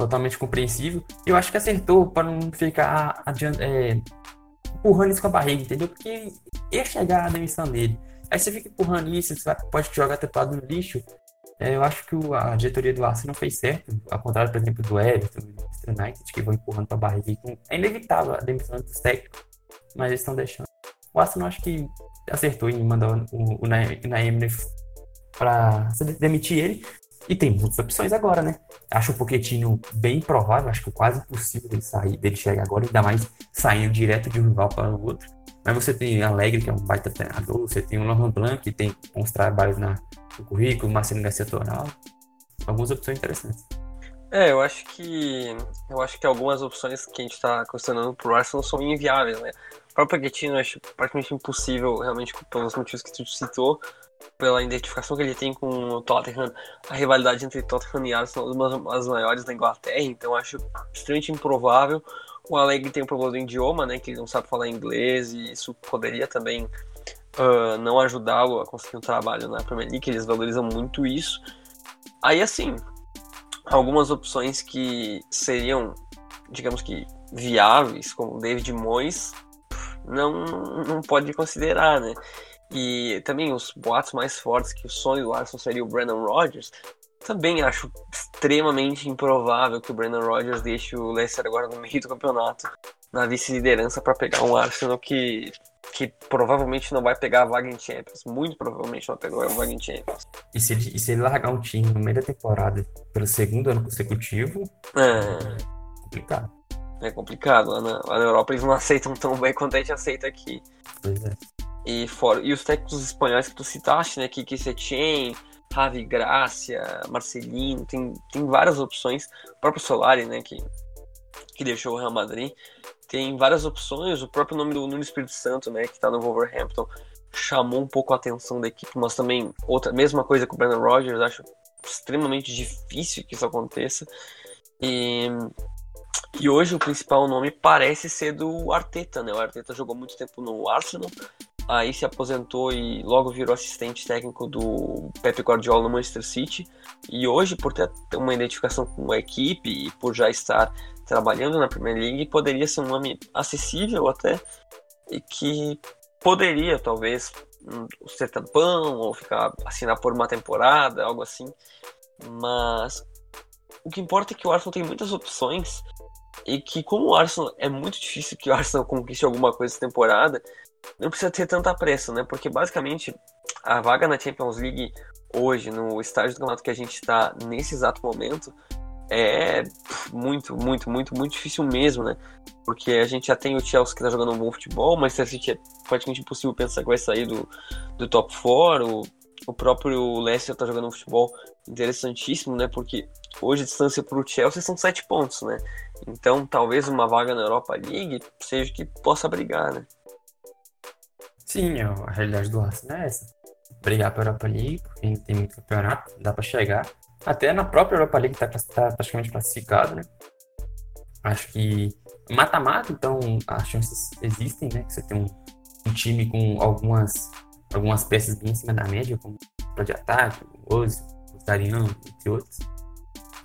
totalmente compreensível. Eu acho que acertou para não ficar adiante, é, empurrando isso com a barriga, entendeu? Porque ia chegar a demissão dele. Aí você fica empurrando isso, você pode jogar tatuado no lixo. É, eu acho que o, a diretoria do Arsenal não fez certo, ao contrário, por exemplo, do Everton, do United, que vão empurrando para a barriga. Então, é inevitável a demissão dos técnicos, mas eles estão deixando. O Arsenal acho que acertou em mandar o, o, o para demitir ele, e tem muitas opções agora, né? Acho o Pochettino bem provável, acho que quase impossível dele sair, dele chegar agora, ainda mais saindo direto de um rival para o outro. Mas você tem Alegre, que é um baita treinador, você tem o Laurent Blanc, que tem bons trabalhos na, no currículo, Marcelo Garcia Toral. Algumas opções interessantes. É, eu acho que eu acho que algumas opções que a gente está questionando pro Arsenal são inviáveis, né? O próprio Pochettino eu acho praticamente impossível, realmente, pelos motivos que tu citou pela identificação que ele tem com o Tottenham, a rivalidade entre Tottenham e Arsenal é uma das maiores da Inglaterra, então acho extremamente improvável. O Alegre tem um problema do idioma, né, que ele não sabe falar inglês e isso poderia também uh, não ajudá-lo a conseguir um trabalho na Premier League, eles valorizam muito isso. Aí, assim, algumas opções que seriam, digamos que, viáveis, como David Moyes, não, não pode considerar, né? E também os boatos mais fortes que o sonho do Arsenal seria o Brandon Rodgers, também acho extremamente improvável que o Brandon Rodgers deixe o Leicester agora no meio do campeonato, na vice-liderança, para pegar um Arsenal que, que provavelmente não vai pegar a vaga em Champions. Muito provavelmente não vai pegar a vaga em Champions. E se ele, e se ele largar um time no meio da temporada pelo segundo ano consecutivo, é complicado. É complicado. Lá na, lá na Europa eles não aceitam tão bem quanto a gente aceita aqui. Pois é. E, fora, e os técnicos espanhóis que tu citaste, né? Kiki Setien, Javi Gracia, Marcelino, tem, tem várias opções. O próprio Solari, né? Que, que deixou o Real Madrid. Tem várias opções. O próprio nome do Nuno Espírito Santo, né? Que tá no Wolverhampton, chamou um pouco a atenção da equipe, mas também outra mesma coisa com o Brandon Rogers. Acho extremamente difícil que isso aconteça. E e hoje o principal nome parece ser do Arteta, né? O Arteta jogou muito tempo no Arsenal, aí se aposentou e logo virou assistente técnico do Pep Guardiola no Manchester City. E hoje, por ter uma identificação com a equipe e por já estar trabalhando na Premier League, poderia ser um nome acessível até e que poderia talvez hum, ser tampão ou ficar assinar por uma temporada, algo assim. Mas o que importa é que o Arsenal tem muitas opções e que como o Arsenal é muito difícil que o Arsenal conquiste alguma coisa essa temporada, não precisa ter tanta pressa, né? Porque basicamente a vaga na Champions League hoje, no estágio do campeonato que a gente está nesse exato momento, é muito, muito, muito, muito difícil mesmo, né? Porque a gente já tem o Chelsea que tá jogando um bom futebol, mas o City é praticamente impossível pensar que vai sair do, do top 4. O, o próprio Leicester tá jogando um futebol interessantíssimo, né? Porque hoje a distância para o Chelsea são 7 pontos, né? Então talvez uma vaga na Europa League seja que possa brigar, né? Sim, a realidade do Arsenal é essa. Brigar para a Europa League, porque tem muito campeonato, dá para chegar. Até na própria Europa League está tá praticamente classificado, né? Acho que mata-mata, então as chances existem, né? Que você tem um, um, time com algumas, algumas peças bem em cima da média, como o de ataque, o Ozzy, o Darian, entre outros.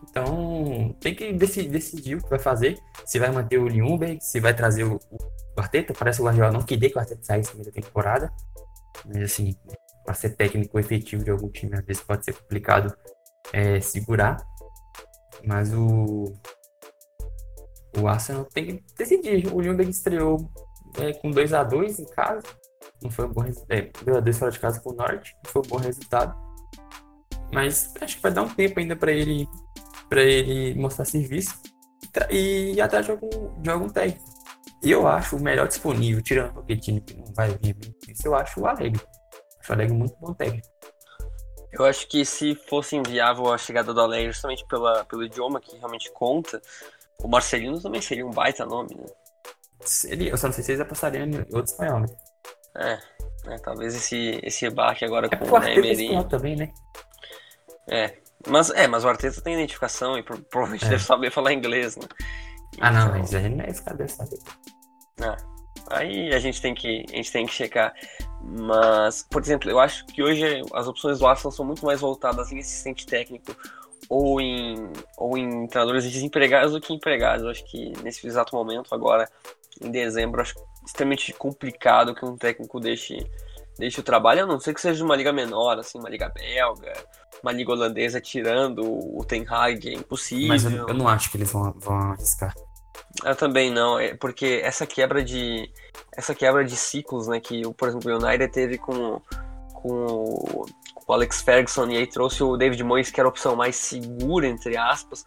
Então, tem que decidir, decidir o que vai fazer. Se vai manter o Ljungberg, se vai trazer o Arteta. Parece que o Guardiola não queria que o Arteta saísse no meio da temporada. Mas, assim, para ser técnico efetivo de algum time, às vezes pode ser complicado é, segurar. Mas o, o Arsenal tem que decidir. O Ljungberg estreou é, com 2 a 2 em casa. Não foi um bom resultado. É, 2x2 fora de casa com o Norte. Não foi um bom resultado. Mas acho que vai dar um tempo ainda para ele para ele mostrar serviço e atrás de algum, de algum técnico. E eu acho o melhor disponível, tirando o Pochettino, que não vai vir isso, eu acho o Alegre. Acho o Alegre muito bom técnico. Eu acho que se fosse inviável a chegada do Alegre, justamente pela, pelo idioma que realmente conta, o Marcelino também seria um baita nome, né? Seria, eu só não sei se eles apostariam em outro espanhol, né? É, é, talvez esse, esse baque agora é com o Emery. também, né? É, mas, é, mas o Arteta tem identificação e provavelmente é. deve saber falar inglês, né? Ah, não, então mas aí não é esse cara deve saber. Ah, aí a gente tem que a gente tem que checar. Mas, por exemplo, eu acho que hoje as opções do Arsenal são muito mais voltadas em assistente técnico ou em, ou em treinadores desempregados do que empregados. Eu acho que nesse exato momento, agora, em dezembro, acho extremamente complicado que um técnico deixe, deixe o trabalho, a não ser que seja uma liga menor, assim, uma liga belga, uma liga holandesa tirando o Ten Hag, é impossível. Mas eu, eu não acho que eles vão, vão arriscar. Eu também não, é porque essa quebra de essa quebra de ciclos, né, que por exemplo o United teve com, com o, com o Alex Ferguson e aí trouxe o David Moyes que era a opção mais segura entre aspas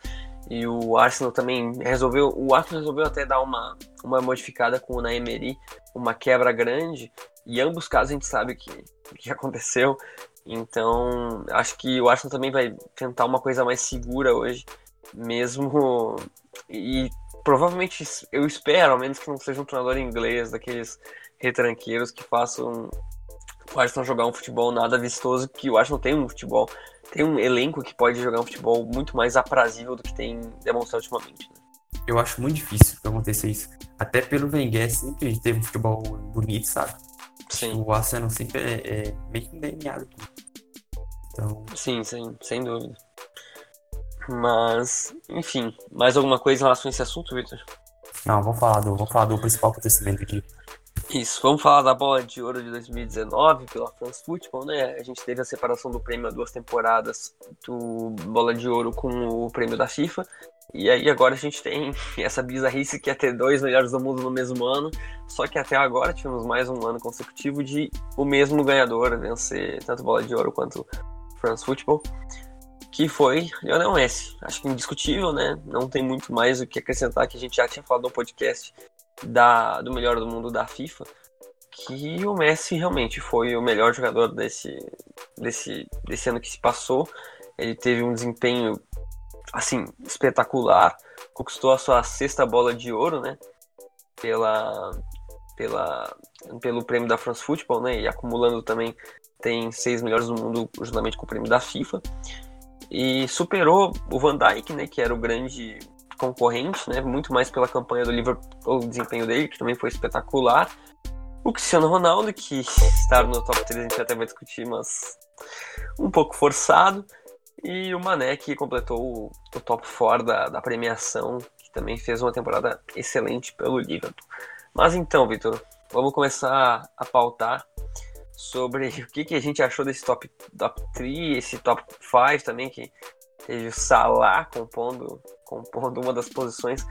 e o Arsenal também resolveu, o Arsenal resolveu até dar uma, uma modificada com o Naemery, uma quebra grande, e ambos casos a gente sabe que que aconteceu. Então, acho que o Arsenal também vai tentar uma coisa mais segura hoje, mesmo. E provavelmente eu espero, ao menos que não seja um treinador inglês, daqueles retranqueiros que façam o Arsenal jogar um futebol nada vistoso, que o Arsenal tem um futebol, tem um elenco que pode jogar um futebol muito mais aprazível do que tem demonstrado ultimamente. Né? Eu acho muito difícil acontecer isso. Até pelo Wenger sempre teve um futebol bonito, sabe? Sim. O Arsenal sempre é, é meio que um DNA Então... Sim, sim, sem dúvida. Mas, enfim, mais alguma coisa em relação a esse assunto, Victor? Não, vamos falar do, vamos falar do principal acontecimento aqui. Isso, vamos falar da bola de ouro de 2019 pela France Football, né? A gente teve a separação do prêmio há duas temporadas do bola de ouro com o prêmio da FIFA. E aí agora a gente tem essa bizarrice que é ter dois melhores do mundo no mesmo ano. Só que até agora tivemos mais um ano consecutivo de o mesmo ganhador vencer tanto bola de ouro quanto France Football. Que foi Lionel Messi. Acho que indiscutível, né? Não tem muito mais o que acrescentar que a gente já tinha falado no podcast da, do melhor do mundo da FIFA, que o Messi realmente foi o melhor jogador desse, desse, desse ano que se passou. Ele teve um desempenho assim espetacular, conquistou a sua sexta bola de ouro, né? Pela, pela, pelo prêmio da France Football, né? E acumulando também tem seis melhores do mundo juntamente com o prêmio da FIFA. E superou o Van Dijk, né? Que era o grande concorrente, né? Muito mais pela campanha do Liverpool, o desempenho dele, que também foi espetacular. O Cristiano Ronaldo, que estar no top 3 a gente até vai discutir, mas um pouco forçado. E o Mané, que completou o, o top 4 da, da premiação, que também fez uma temporada excelente pelo Liverpool. Mas então, Vitor, vamos começar a pautar sobre o que, que a gente achou desse top, top 3, esse top 5 também, que teve o Salah compondo compondo uma das posições.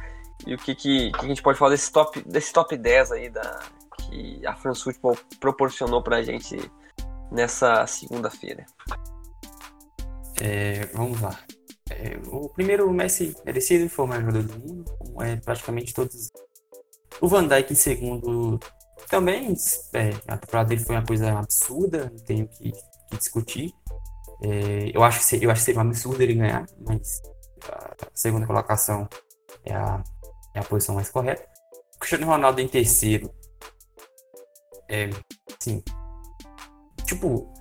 E o que, que, que, a gente pode falar desse top, desse top 10 aí da, que a France Football proporcionou pra gente nessa segunda-feira? É, vamos lá. É, o primeiro, o Messi merecido, foi o melhor jogador do mundo, como é praticamente todos. O Van Dijk em segundo também, é, a temporada dele foi uma coisa absurda, não tenho que, que discutir. É, eu, acho que, eu acho que seria um absurdo ele ganhar, mas a segunda colocação é a, é a posição mais correta. O Cristiano Ronaldo em terceiro é, assim, tipo,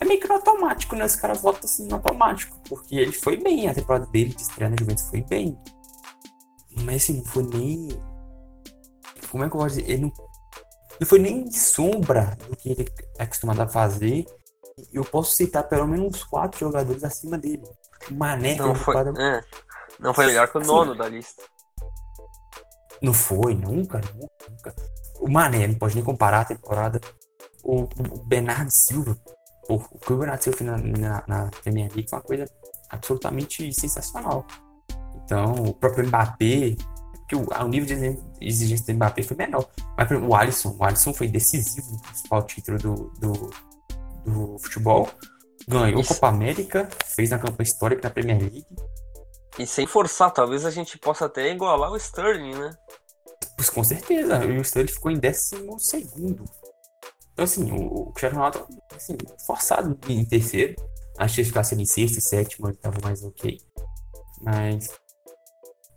é meio que no automático, né? Os caras votam assim no automático, porque ele foi bem, a temporada dele de estreia na Juventus foi bem. Mas assim, não foi nem. Como é que eu posso dizer? Ele não, não foi nem de sombra do que ele é acostumado a fazer. Eu posso citar pelo menos uns quatro jogadores acima dele. Mané não foi, é, não foi melhor que o nono da lista. Não foi, nunca, nunca. O Mané, não pode nem comparar a temporada. O, o Bernardo Silva, o, o que o Bernardo Silva fez na, na, na Premier League foi uma coisa absolutamente sensacional. Então, o próprio Mbappé, que o, o nível de exigência do Mbappé foi menor. Mas o Alisson, o Alisson foi decisivo no principal título do, do, do futebol. Ganhou Isso. Copa América, fez a campanha histórica na Premier League. E sem forçar, talvez a gente possa até igualar o Sterling, né? Pois com certeza. E o Sterling ficou em décimo segundo. Então, assim, o, Cristiano Ronaldo, assim, forçado em terceiro. Acho que ele ficasse em sexto sétimo, ele tava mais ok. Mas,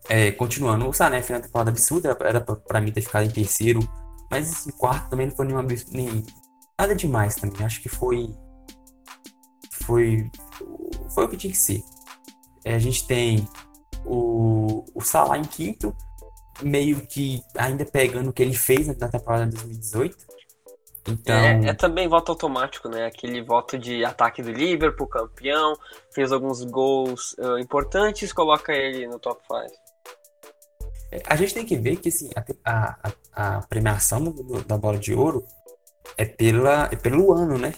é, continuando, o Sané fez uma temporada absurda, era pra, mim ter ficado em terceiro. Mas, assim, quarto também não foi nenhuma, nem, nada demais também. Acho que foi foi, foi o que tinha que ser. É, a gente tem o, o Salah em quinto, meio que ainda pegando o que ele fez na temporada de 2018. Então... É, é, também voto automático, né? Aquele voto de ataque do Liverpool, campeão, fez alguns gols uh, importantes, coloca ele no top 5. A gente tem que ver que assim, a, a, a premiação do, da bola de ouro é, pela, é pelo ano, né?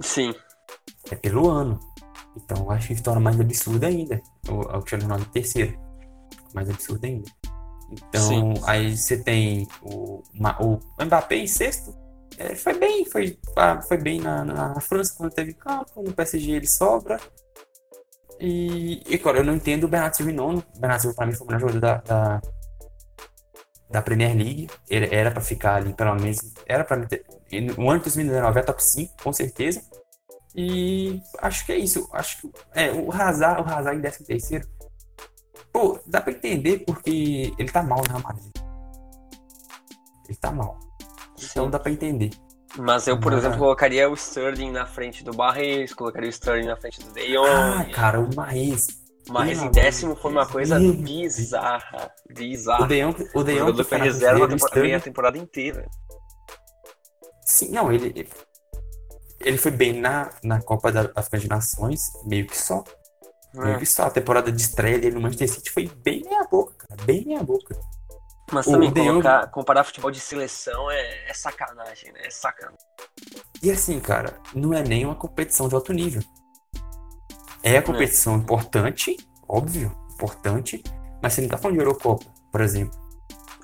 Sim é pelo ano. Então acho que torna mais absurdo ainda. O, o Cristiano Ronaldo terceiro. Mais absurdo ainda. Então, Sim. aí você tem o, o Mbappé em sexto. É, foi bem, foi, foi bem na, na França quando teve campo, no PSG ele sobra. E, e agora, eu não entendo o Bernardo Silva em nono. O Bernardo Silva, pra mim, foi o melhor jogador da, da, da Premier League. Ele era pra ficar ali, pelo menos. Era pra. O ano de 2019 é top 5, com certeza. E acho que é isso. Acho que é, o Hazard, o Hazard em 13 terceiro. Pô, dá pra entender porque ele tá mal na Madrid. Ele tá mal. Então Sim. dá pra entender. Mas eu, por Mas... exemplo, colocaria o Sterling na frente do Barres, colocaria o Sterling na frente do De Jong. Ah, cara, o Maes. Mas em décimo foi uma coisa bizarra. Bizarra. O De Jong, o De Jong foi reserva a temporada inteira. Sim, não, ele, ele foi bem na, na Copa da África de Nações, meio que só. É. Meio que só. A temporada de estreia dele no Manchester City foi bem meia boca, cara. Bem meia boca. Mas O também De Jong- colocar, comparar futebol de seleção é, é sacanagem, né? É sacanagem. E assim, cara, não é nem uma competição de alto nível. É a competição importante, óbvio, importante, mas você não tá falando de Eurocopa, por exemplo.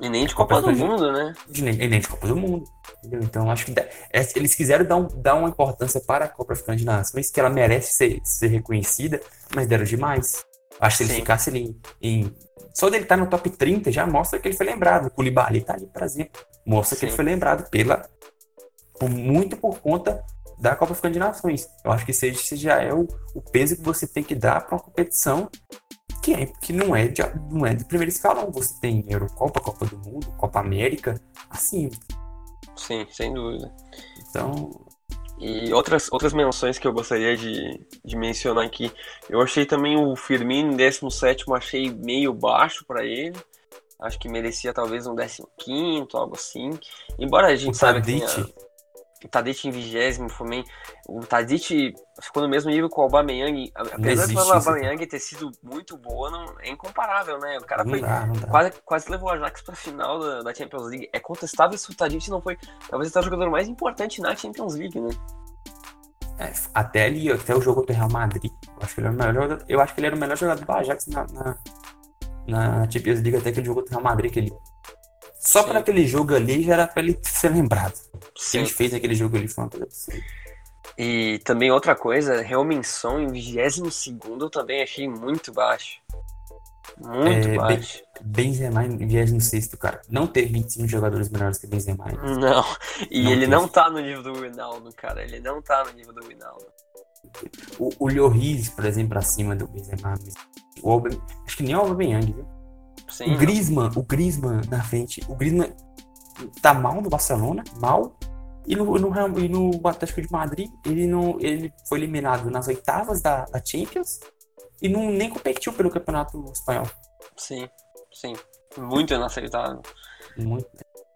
E nem de Copa do Copa do Mundo, né? De e nem de Copa do Mundo. Entendeu? Então, acho que é, eles quiseram dar, um- dar uma importância para a Copa Africana de Nações, que ela merece ser, ser reconhecida, mas deram demais. Acho que se ele Sim. ficasse ali em. Só dele estar no top 30 já mostra que ele foi lembrado. O Koulibaly tá ali, por exemplo. Mostra que Sim. ele foi lembrado pela. por- muito por conta da Copa Africana de Nações. Eu acho que esse, esse já é o, o peso que você tem que dar para uma competição que, é, que não, é de, não é de primeiro escalão. Você tem Eurocopa, Copa do Mundo, Copa América, assim. Sim, sem dúvida. Então, E outras, outras menções que eu gostaria de, de mencionar aqui. Eu achei também o Firmino em 17, achei meio baixo para ele. Acho que merecia talvez um 15, algo assim. Embora a gente o saiba que o Tadic em vigésimo também. O Tadic ficou no mesmo nível com o Aubameyang. Apesar do. Aubameyang ter sido muito boa, não, é incomparável, né? O cara foi dá, quase, quase levou o Ajax pra final da, da Champions League. É contestável se o Tadic não foi. Talvez o jogador mais importante na Champions League, né? É, até ali, até o jogo contra o Real Madrid, eu acho que ele era o melhor, jogador- eu acho que ele era o melhor jogador do Ajax na, na, na Champions League até aquele jogo contra o Real Madrid, que ele só para aquele jogo ali já era pra ele ser lembrado. Sim. ele fez naquele jogo ali foi uma coisa absurda. E também outra coisa, Helminson em 22 eu também achei muito baixo. Muito É, baixo. Benzema em 26 cara. Não teve 25 jogadores melhores que Benzema. Não. E Não ele não tá no nível do Ronaldo, cara. Ele não tá no nível do Ronaldo. O, o Lloris, por exemplo, acima do Benzema. O Aubame- acho que nem o Aubameyang, viu? Sim. O Griezmann, o Griezmann na frente, o Griezmann tá mal no Barcelona, mal. E no, no, e no Atlético de Madrid, ele, não, ele foi eliminado nas oitavas da, da Champions e não, nem competiu pelo Campeonato Espanhol. Sim, sim. Muito inaceitável. Muito.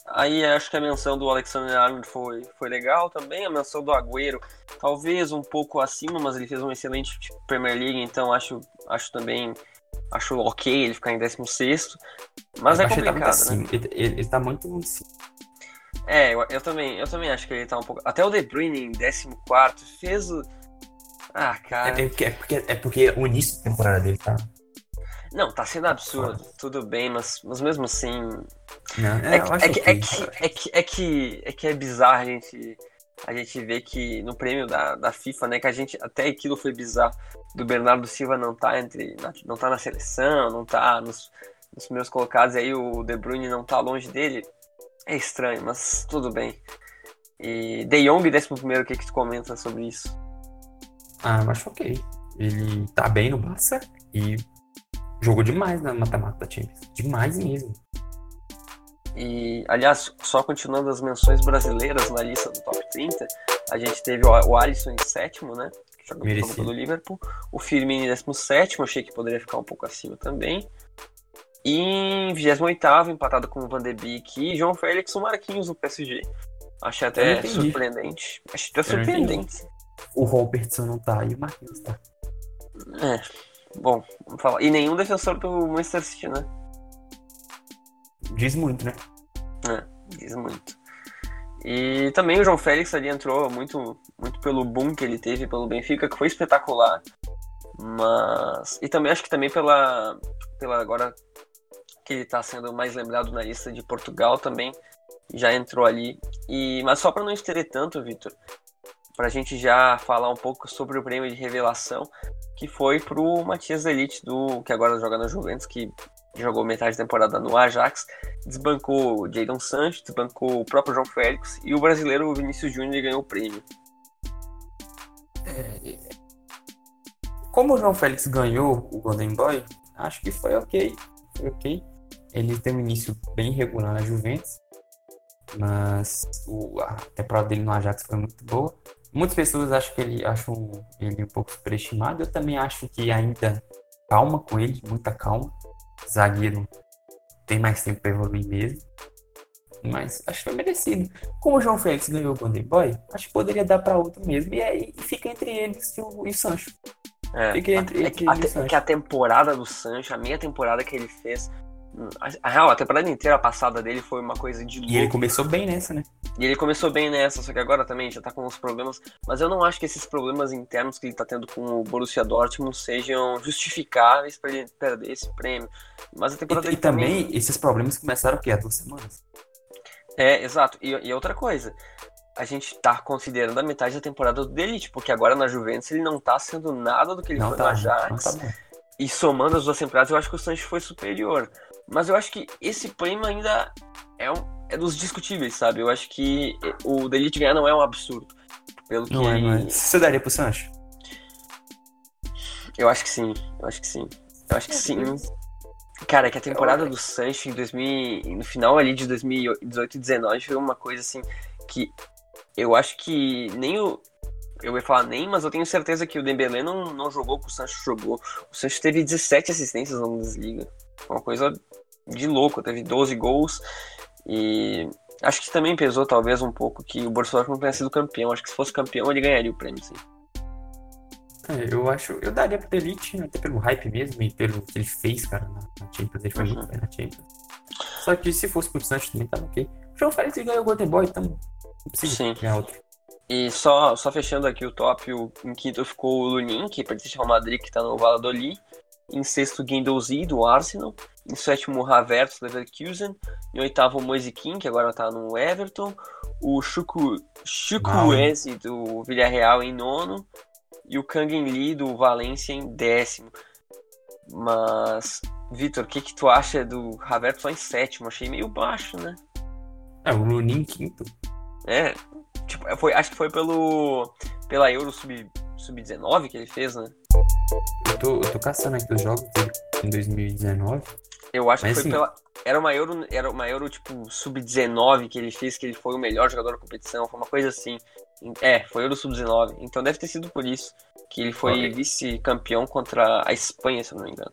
Aí acho que a menção do Alexander Arnold foi, foi legal também. A menção do Agüero, talvez um pouco acima, mas ele fez um excelente Premier League, então acho, acho também. Acho ok ele ficar em 16. Mas é Eu acho que ele tá muito complicado, né? Ele, ele, ele tá muito cima. É, eu, eu também, eu também acho que ele tá um pouco. Até o De Bruyne em 14 fez o. Ah, cara. É, porque, é, porque, é porque o início da temporada dele tá. Não, tá sendo absurdo. Tudo bem, mas, mas mesmo assim. Não, É, é, que- é, que, é, que, é, que, é, que, é que é bizarro a gente, a gente ver que no prêmio da, da FIFA, né, que a gente, até aquilo foi bizarro, do Bernardo Silva não tá entre, não tá na seleção, não tá nos, nos meus colocados, aí o De Bruyne não tá longe dele, é estranho, mas tudo bem. E De Jong, 11 primeiro, o que que tu comenta sobre isso? Ah, eu acho ok. Ele tá bem no Barça e jogou demais na mata-mata Champions. Demais mesmo. E, aliás, só continuando as menções brasileiras na lista do top 30, a gente teve o, Alisson em sétimo, né? Que Merecido. pelo Liverpool. O Firmino em 17, achei que poderia ficar um pouco acima também. E em 28, empatado com o Van de Beek e João Félix, o Marquinhos do PSG. Achei até surpreendente. Achei até surpreendente. O Robertson não tá e o Marquinhos tá. É. Bom, vamos falar. E nenhum defensor do Manchester City, né? Diz muito, né? Diz muito. E também o João Félix ali entrou muito, muito pelo boom que ele teve pelo Benfica, que foi espetacular. Mas. E também acho que também pela. pela agora que ele tá sendo mais lembrado na lista de Portugal também. Já entrou ali. E, mas só para não estender tanto, Vitor, pra gente já falar um pouco sobre o prêmio de revelação, que foi pro Matias Elite, do, que agora joga na Juventus, que jogou metade da temporada no Ajax desbancou Jadon Sancho, desbancou o próprio João Félix e o brasileiro Vinícius Júnior ganhou o prêmio. Como o João Félix ganhou o Golden Boy, acho que foi ok. Foi ok. Ele tem um início bem irregular na Juventus, mas o- a temporada dele no Ajax foi muito boa. Muitas pessoas acham que ele acham ele um pouco superestimado. Eu também acho que ainda calma com ele, muita calma. Zagueiro tem mais tempo para evoluir mesmo. Mas acho que foi merecido. Como o João Félix ganhou o Golden Boy, acho que poderia dar para outro mesmo. E aí fica entre eles e o, e o Sancho. É, Fica entre- é entre a, que a temporada do Sancho, a meia temporada que ele fez A real, a temporada inteira passada dele foi uma coisa de louco. E ele começou bem nessa, né? E ele começou bem nessa, só que agora também já tá com uns problemas. Mas eu não acho que esses problemas internos que ele tá tendo com o Borussia Dortmund sejam justificáveis para ele perder esse prêmio. Mas a temporada E, dele e também, esses problemas começaram o quê? Há duas semanas. É, exato. E, e outra coisa, a gente tá considerando a metade da temporada do Elite, porque agora na Juventus ele não tá sendo nada do que ele Não foi tá, no não Ajax. tá bom. E somando as duas temporadas, eu acho que o Sancho foi superior. Mas eu acho que esse prêmio ainda é, um, é dos discutíveis, sabe? Eu acho que o Delite ganhar não é um absurdo. Pelo que. Não é, não é. Você daria pro Sancho? Eu acho que sim. Eu acho que sim. Eu acho que sim. Cara, é que a temporada do Sancho em 2000, no final ali de 2018 e 2019 foi uma coisa assim que eu acho que nem o. Eu ia falar nem, mas eu tenho certeza que o Dembélé não, não jogou o que o Sancho jogou. O Sancho teve 17 assistências na Bundesliga. Uma coisa de louco. Teve 12 gols. E acho que também pesou talvez um pouco que o Borussia Dortmund tenha sido campeão. Acho que se fosse campeão ele ganharia o prêmio, sim. É, eu acho, eu daria pro Elite, até pelo hype mesmo e pelo que ele fez, cara, na, Champions. Ele foi Uhum. muito bem na Champions. Só que se fosse pro Sancho também tava ok. O João Félix ganhou o Golden Boy, então não precisa Sim. ganhar outro. E só, só fechando aqui o top, o, em quinto ficou o Lunin, que pertence ao Madrid, que tá no Valladolid. Em sexto, Guendouzi, do Arsenal. Em sétimo, Havertz, Leverkusen. Em oitavo, Moise Kean, que agora tá no Everton. O Chuku, Chukwueze, do Villarreal, em nono. E o Kangin Lee, do Valência, em décimo. Mas, Vitor, o que, que tu acha do Havertz só em sétimo? Achei meio baixo, né? É, o Lunin em quinto. É, tipo, foi, acho que foi pelo pela Euro Sub, Sub-19 que ele fez, né? Eu tô, eu tô caçando aqui os jogos em 2019. Eu acho Mas que foi assim- pela. Era uma Euro, era uma Euro tipo Sub-19 que ele fez, que ele foi o melhor jogador da competição, foi uma coisa assim. É, foi Euro Sub-19. Então deve ter sido por isso que ele foi Ok. vice-campeão contra a Espanha, se eu não me engano.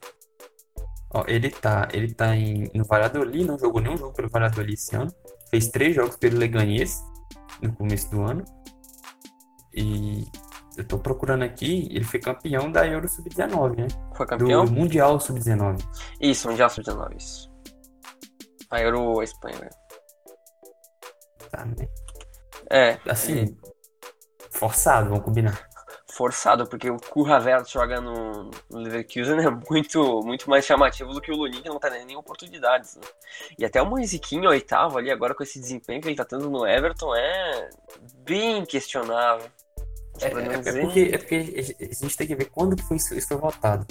Ó, ele tá, ele tá em, no Valladolid, não jogou nenhum jogo pelo Valladolid esse ano. Fez três jogos pelo Leganés no começo do ano. E eu tô procurando aqui, ele foi campeão da Euro Sub-19, né? Foi Do campeão? Mundial Sub-19. Isso, Mundial Sub-19, isso. A Euro a Espanha, né? Tá, né? É, Assim, forçado, vamos combinar. forçado, porque o Havertz joga no, no Leverkusen é muito, muito mais chamativo do que o Lunin, que não tá nem nem oportunidades. né? E até o Moisiquinho, oitavo ali, agora com esse desempenho que ele tá tendo no Everton, é bem questionável. É, não é- é porque, é porque a gente tem que ver quando foi isso, foi votado.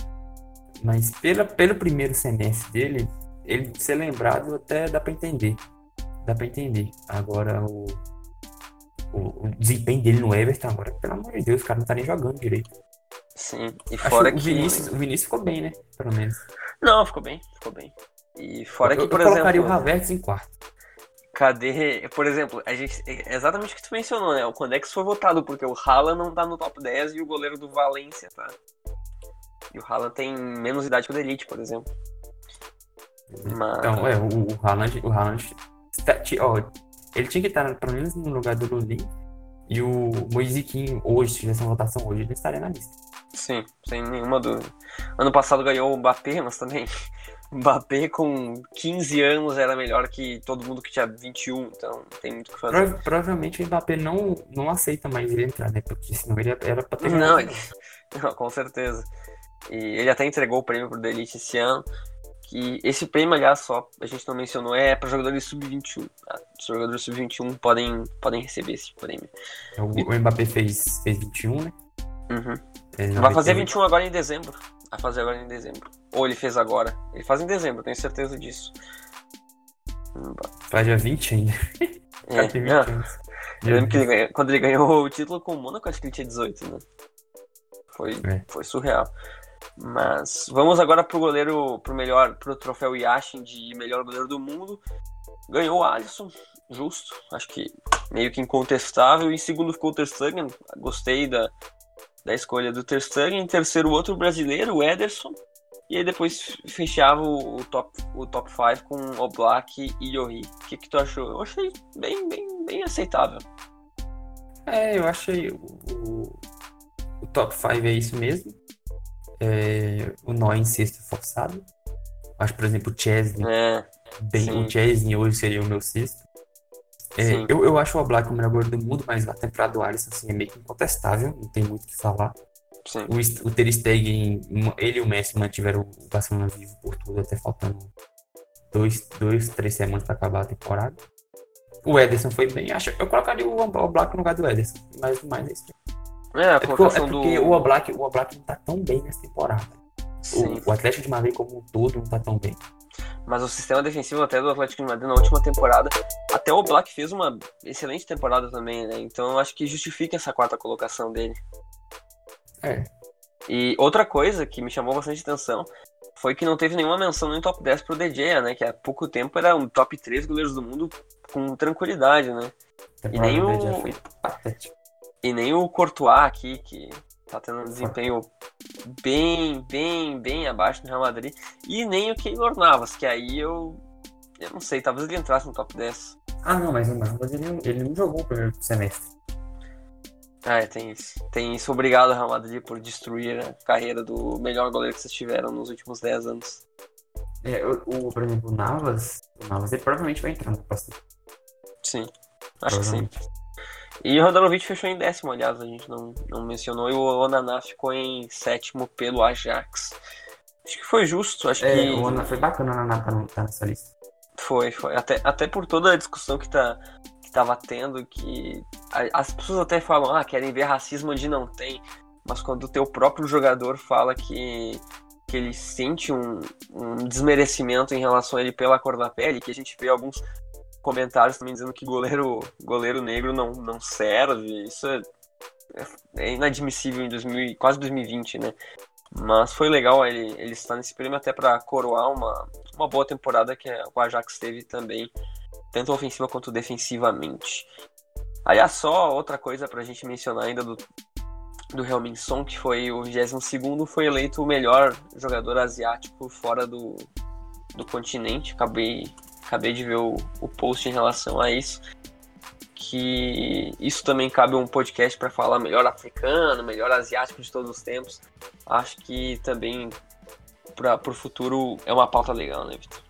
Mas pela, pelo primeiro semestre dele, ele ser lembrado até dá pra entender. Dá pra entender. Agora o, o, o desempenho dele no Everton, agora, pelo amor de Deus, o cara não tá nem jogando direito. Sim, e Acho fora que o. Vinícius, o Vinícius ficou bem, né? Pelo menos. Não, ficou bem, ficou bem. E fora eu, que, por eu colocaria exemplo, o Havertz em quarto. Cadê... Por exemplo, a gente... é exatamente o que tu mencionou, né? O Condex foi votado, porque o Haaland não tá no top 10 e o goleiro do Valência tá. E o Haaland tem menos idade que o Delite, por exemplo. Mas... Então, é, o, Haaland, o Haaland está- ti- ó, ele tinha que estar pelo menos no lugar do Lunin. E o Moisiquinho, hoje, se tivesse uma votação hoje, ele estaria na lista. Sim, sem nenhuma dúvida. Ano passado ganhou o Mbappé, mas também Mbappé com 15 anos era melhor que todo mundo que tinha 21, então tem muito o que fazer. Prova- provavelmente o Mbappé não, não aceita mais ele entrar, né? Porque senão ele era pra ter Não, ele- Não, com certeza. E ele até entregou o prêmio pro Delite esse ano. Que esse prêmio, aliás, só a gente não mencionou, é para jogadores sub-21. Tá? Os jogadores sub-21 podem, podem receber esse prêmio. O, o Mbappé fez, fez 21, né? Uhum. Vai fazer 98. 21 agora em dezembro. Vai fazer agora em dezembro. Ou ele fez agora. Ele faz em dezembro, tenho certeza disso. Faz dia 20 ainda. É, tem 20 não, anos. Eu lembro que ele ganhou- quando ele ganhou o título com o Mônaco, acho que ele tinha 18, né? Foi, É. foi surreal. Mas vamos agora pro goleiro, pro melhor, pro troféu Yashin de melhor goleiro do mundo. Ganhou o Alisson, justo, acho que meio que incontestável. Em segundo ficou o Ter Stegen, gostei da, da escolha do Stegen. Em terceiro, outro brasileiro, o Ederson. E aí depois fechava o, top o top 5 com Oblak e Yohi. O que, que tu achou? Eu achei bem, bem, bem aceitável. É, eu achei o, o, o top 5 é isso mesmo. É, o Nó em sexto forçado. Acho, por exemplo, o Chesney. É, Bem, sim. o Chesney hoje seria o meu sexto. É, eu, eu acho o Oblak o melhor goleiro do mundo, mas a temporada do Alisson assim, é meio que incontestável, não tem muito o que falar. sim. O, o Ter Stegen, ele e o Messi mantiveram o Barcelona vivo por tudo, até faltando dois, dois três semanas para acabar a temporada. O Ederson foi bem, acho, eu colocaria o Oblak no lugar do Ederson, mas mais é isso. É, a É porque, é porque do. o Oblak, o Oblak não tá tão bem nessa temporada. Sim. O, o Atlético de Madrid como um todo não tá tão bem. Mas o sistema defensivo até do Atlético de Madrid na última temporada, até o Black fez uma excelente temporada também, né? Então eu acho que justifica essa quarta colocação dele. É. E outra coisa que me chamou bastante atenção foi que não teve nenhuma menção no top 10 pro DJ, né? Que há pouco tempo era um top 3 goleiros do mundo com tranquilidade, né? E nem o, e nem o Courtois aqui, que tá tendo um desempenho bem, bem, bem abaixo no Real Madrid. E nem o Keylor Navas, que aí eu. Eu não sei, talvez ele entrasse no top 10. Ah, não, mas o Navas ele, não- ele não jogou o primeiro semestre. Ah, é, tem isso. Tem isso. Obrigado, Real Madrid, por destruir a carreira do melhor goleiro que vocês tiveram nos últimos 10 anos. É, o, o- por exemplo, o Navas, o Navas ele provavelmente vai entrar no próximo. Sim. Acho que sim. E o Rodanovic fechou em décimo, aliás, a gente não, não mencionou. E o Onaná ficou em sétimo pelo Ajax. Acho que foi justo, acho É, que. o Ana, foi bacana o Naná tá, tá nessa lista. Foi, foi. Até, até por toda a discussão que, tá, que tava tendo, que a- as pessoas até falam, ah, querem ver racismo onde não tem. Mas quando o teu próprio jogador fala que, que ele sente um, um desmerecimento em relação a ele pela cor da pele, que a gente vê alguns comentários também dizendo que goleiro, goleiro negro não, não serve, isso é, é inadmissível em 2000, quase 2020, né? Mas foi legal ele, ele estar nesse prêmio até para coroar uma, uma boa temporada que o Ajax teve também, tanto ofensiva quanto defensivamente. Aliás, só outra coisa pra gente mencionar ainda do, do Son, que foi o 22º, foi eleito o melhor jogador asiático fora do, do continente. Acabei, acabei de ver o, o post em relação a isso. Que isso também cabe um podcast para falar melhor africano, melhor asiático de todos os tempos. Acho que também para o futuro é uma pauta legal, né, Vitor?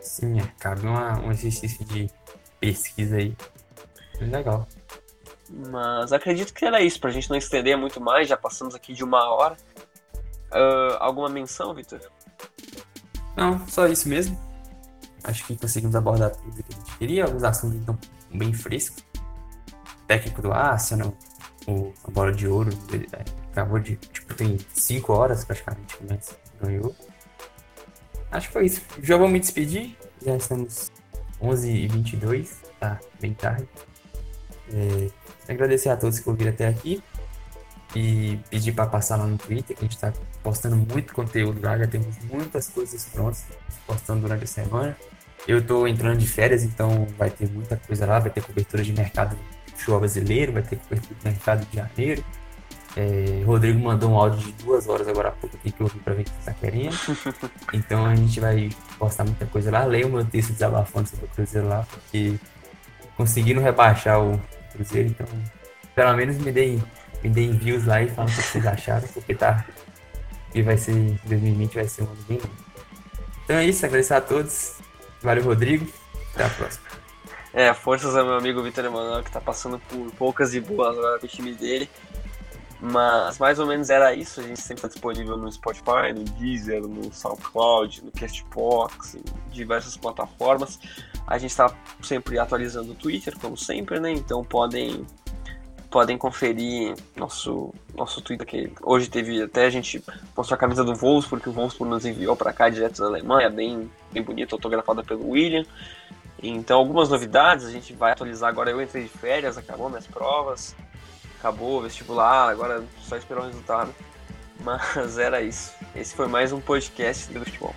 Sim, é, cabe uma, um exercício de pesquisa aí. Legal. Mas acredito que era isso, pra gente não estender muito mais, já passamos aqui de uma hora. Ah, alguma menção, Vitor? Não, só isso mesmo. Acho que conseguimos abordar tudo que a gente queria. Alguns assuntos então bem frescos. Técnico do Arsenal, o, a bola de ouro, ele, é, acabou de. Tipo, tem 5 horas praticamente o Messi ganhou. Acho que foi isso. Já vou me despedir. Já estamos 11h22, tá bem tarde. É, agradecer a todos que ouviram até aqui. E pedir para passar lá no Twitter, que a gente está postando muito conteúdo lá, já temos muitas coisas prontas, postando durante a semana. Eu tô entrando de férias, então vai ter muita coisa lá, vai ter cobertura de mercado futebol brasileiro, vai ter cobertura de mercado de janeiro. É, Rodrigo mandou um áudio de duas horas agora há pouco aqui que eu ouvi para ver o que você tá querendo. Então a gente vai postar muita coisa lá. Leia o meu texto desabafando sobre o Cruzeiro lá, porque conseguiram rebaixar o Cruzeiro, então pelo menos me deem, me deem views lá e falem o que vocês acharam, porque tá. E vai ser. 2020 vai ser um ano bem. Então é isso, agradecer a todos. Valeu, Rodrigo. Até a próxima. É, forças ao meu amigo Vitor Emanuel, que tá passando por poucas e boas agora com o time dele. Mas mais ou menos era isso. A gente sempre está disponível no Spotify, no Deezer, no SoundCloud, no Castbox, em diversas plataformas. A gente está sempre atualizando o Twitter, como sempre, né? Então podem podem conferir nosso nosso Twitter que hoje teve até a gente mostrou a camisa do Wolfsburg, porque o Wolfsburg nos enviou para cá direto da Alemanha, bem bem bonita, autografada pelo William. Então algumas novidades a gente vai atualizar agora. Eu entrei de férias, acabou minhas provas, acabou o vestibular, agora só esperar o resultado. Mas era isso. Esse foi mais um podcast do futebol.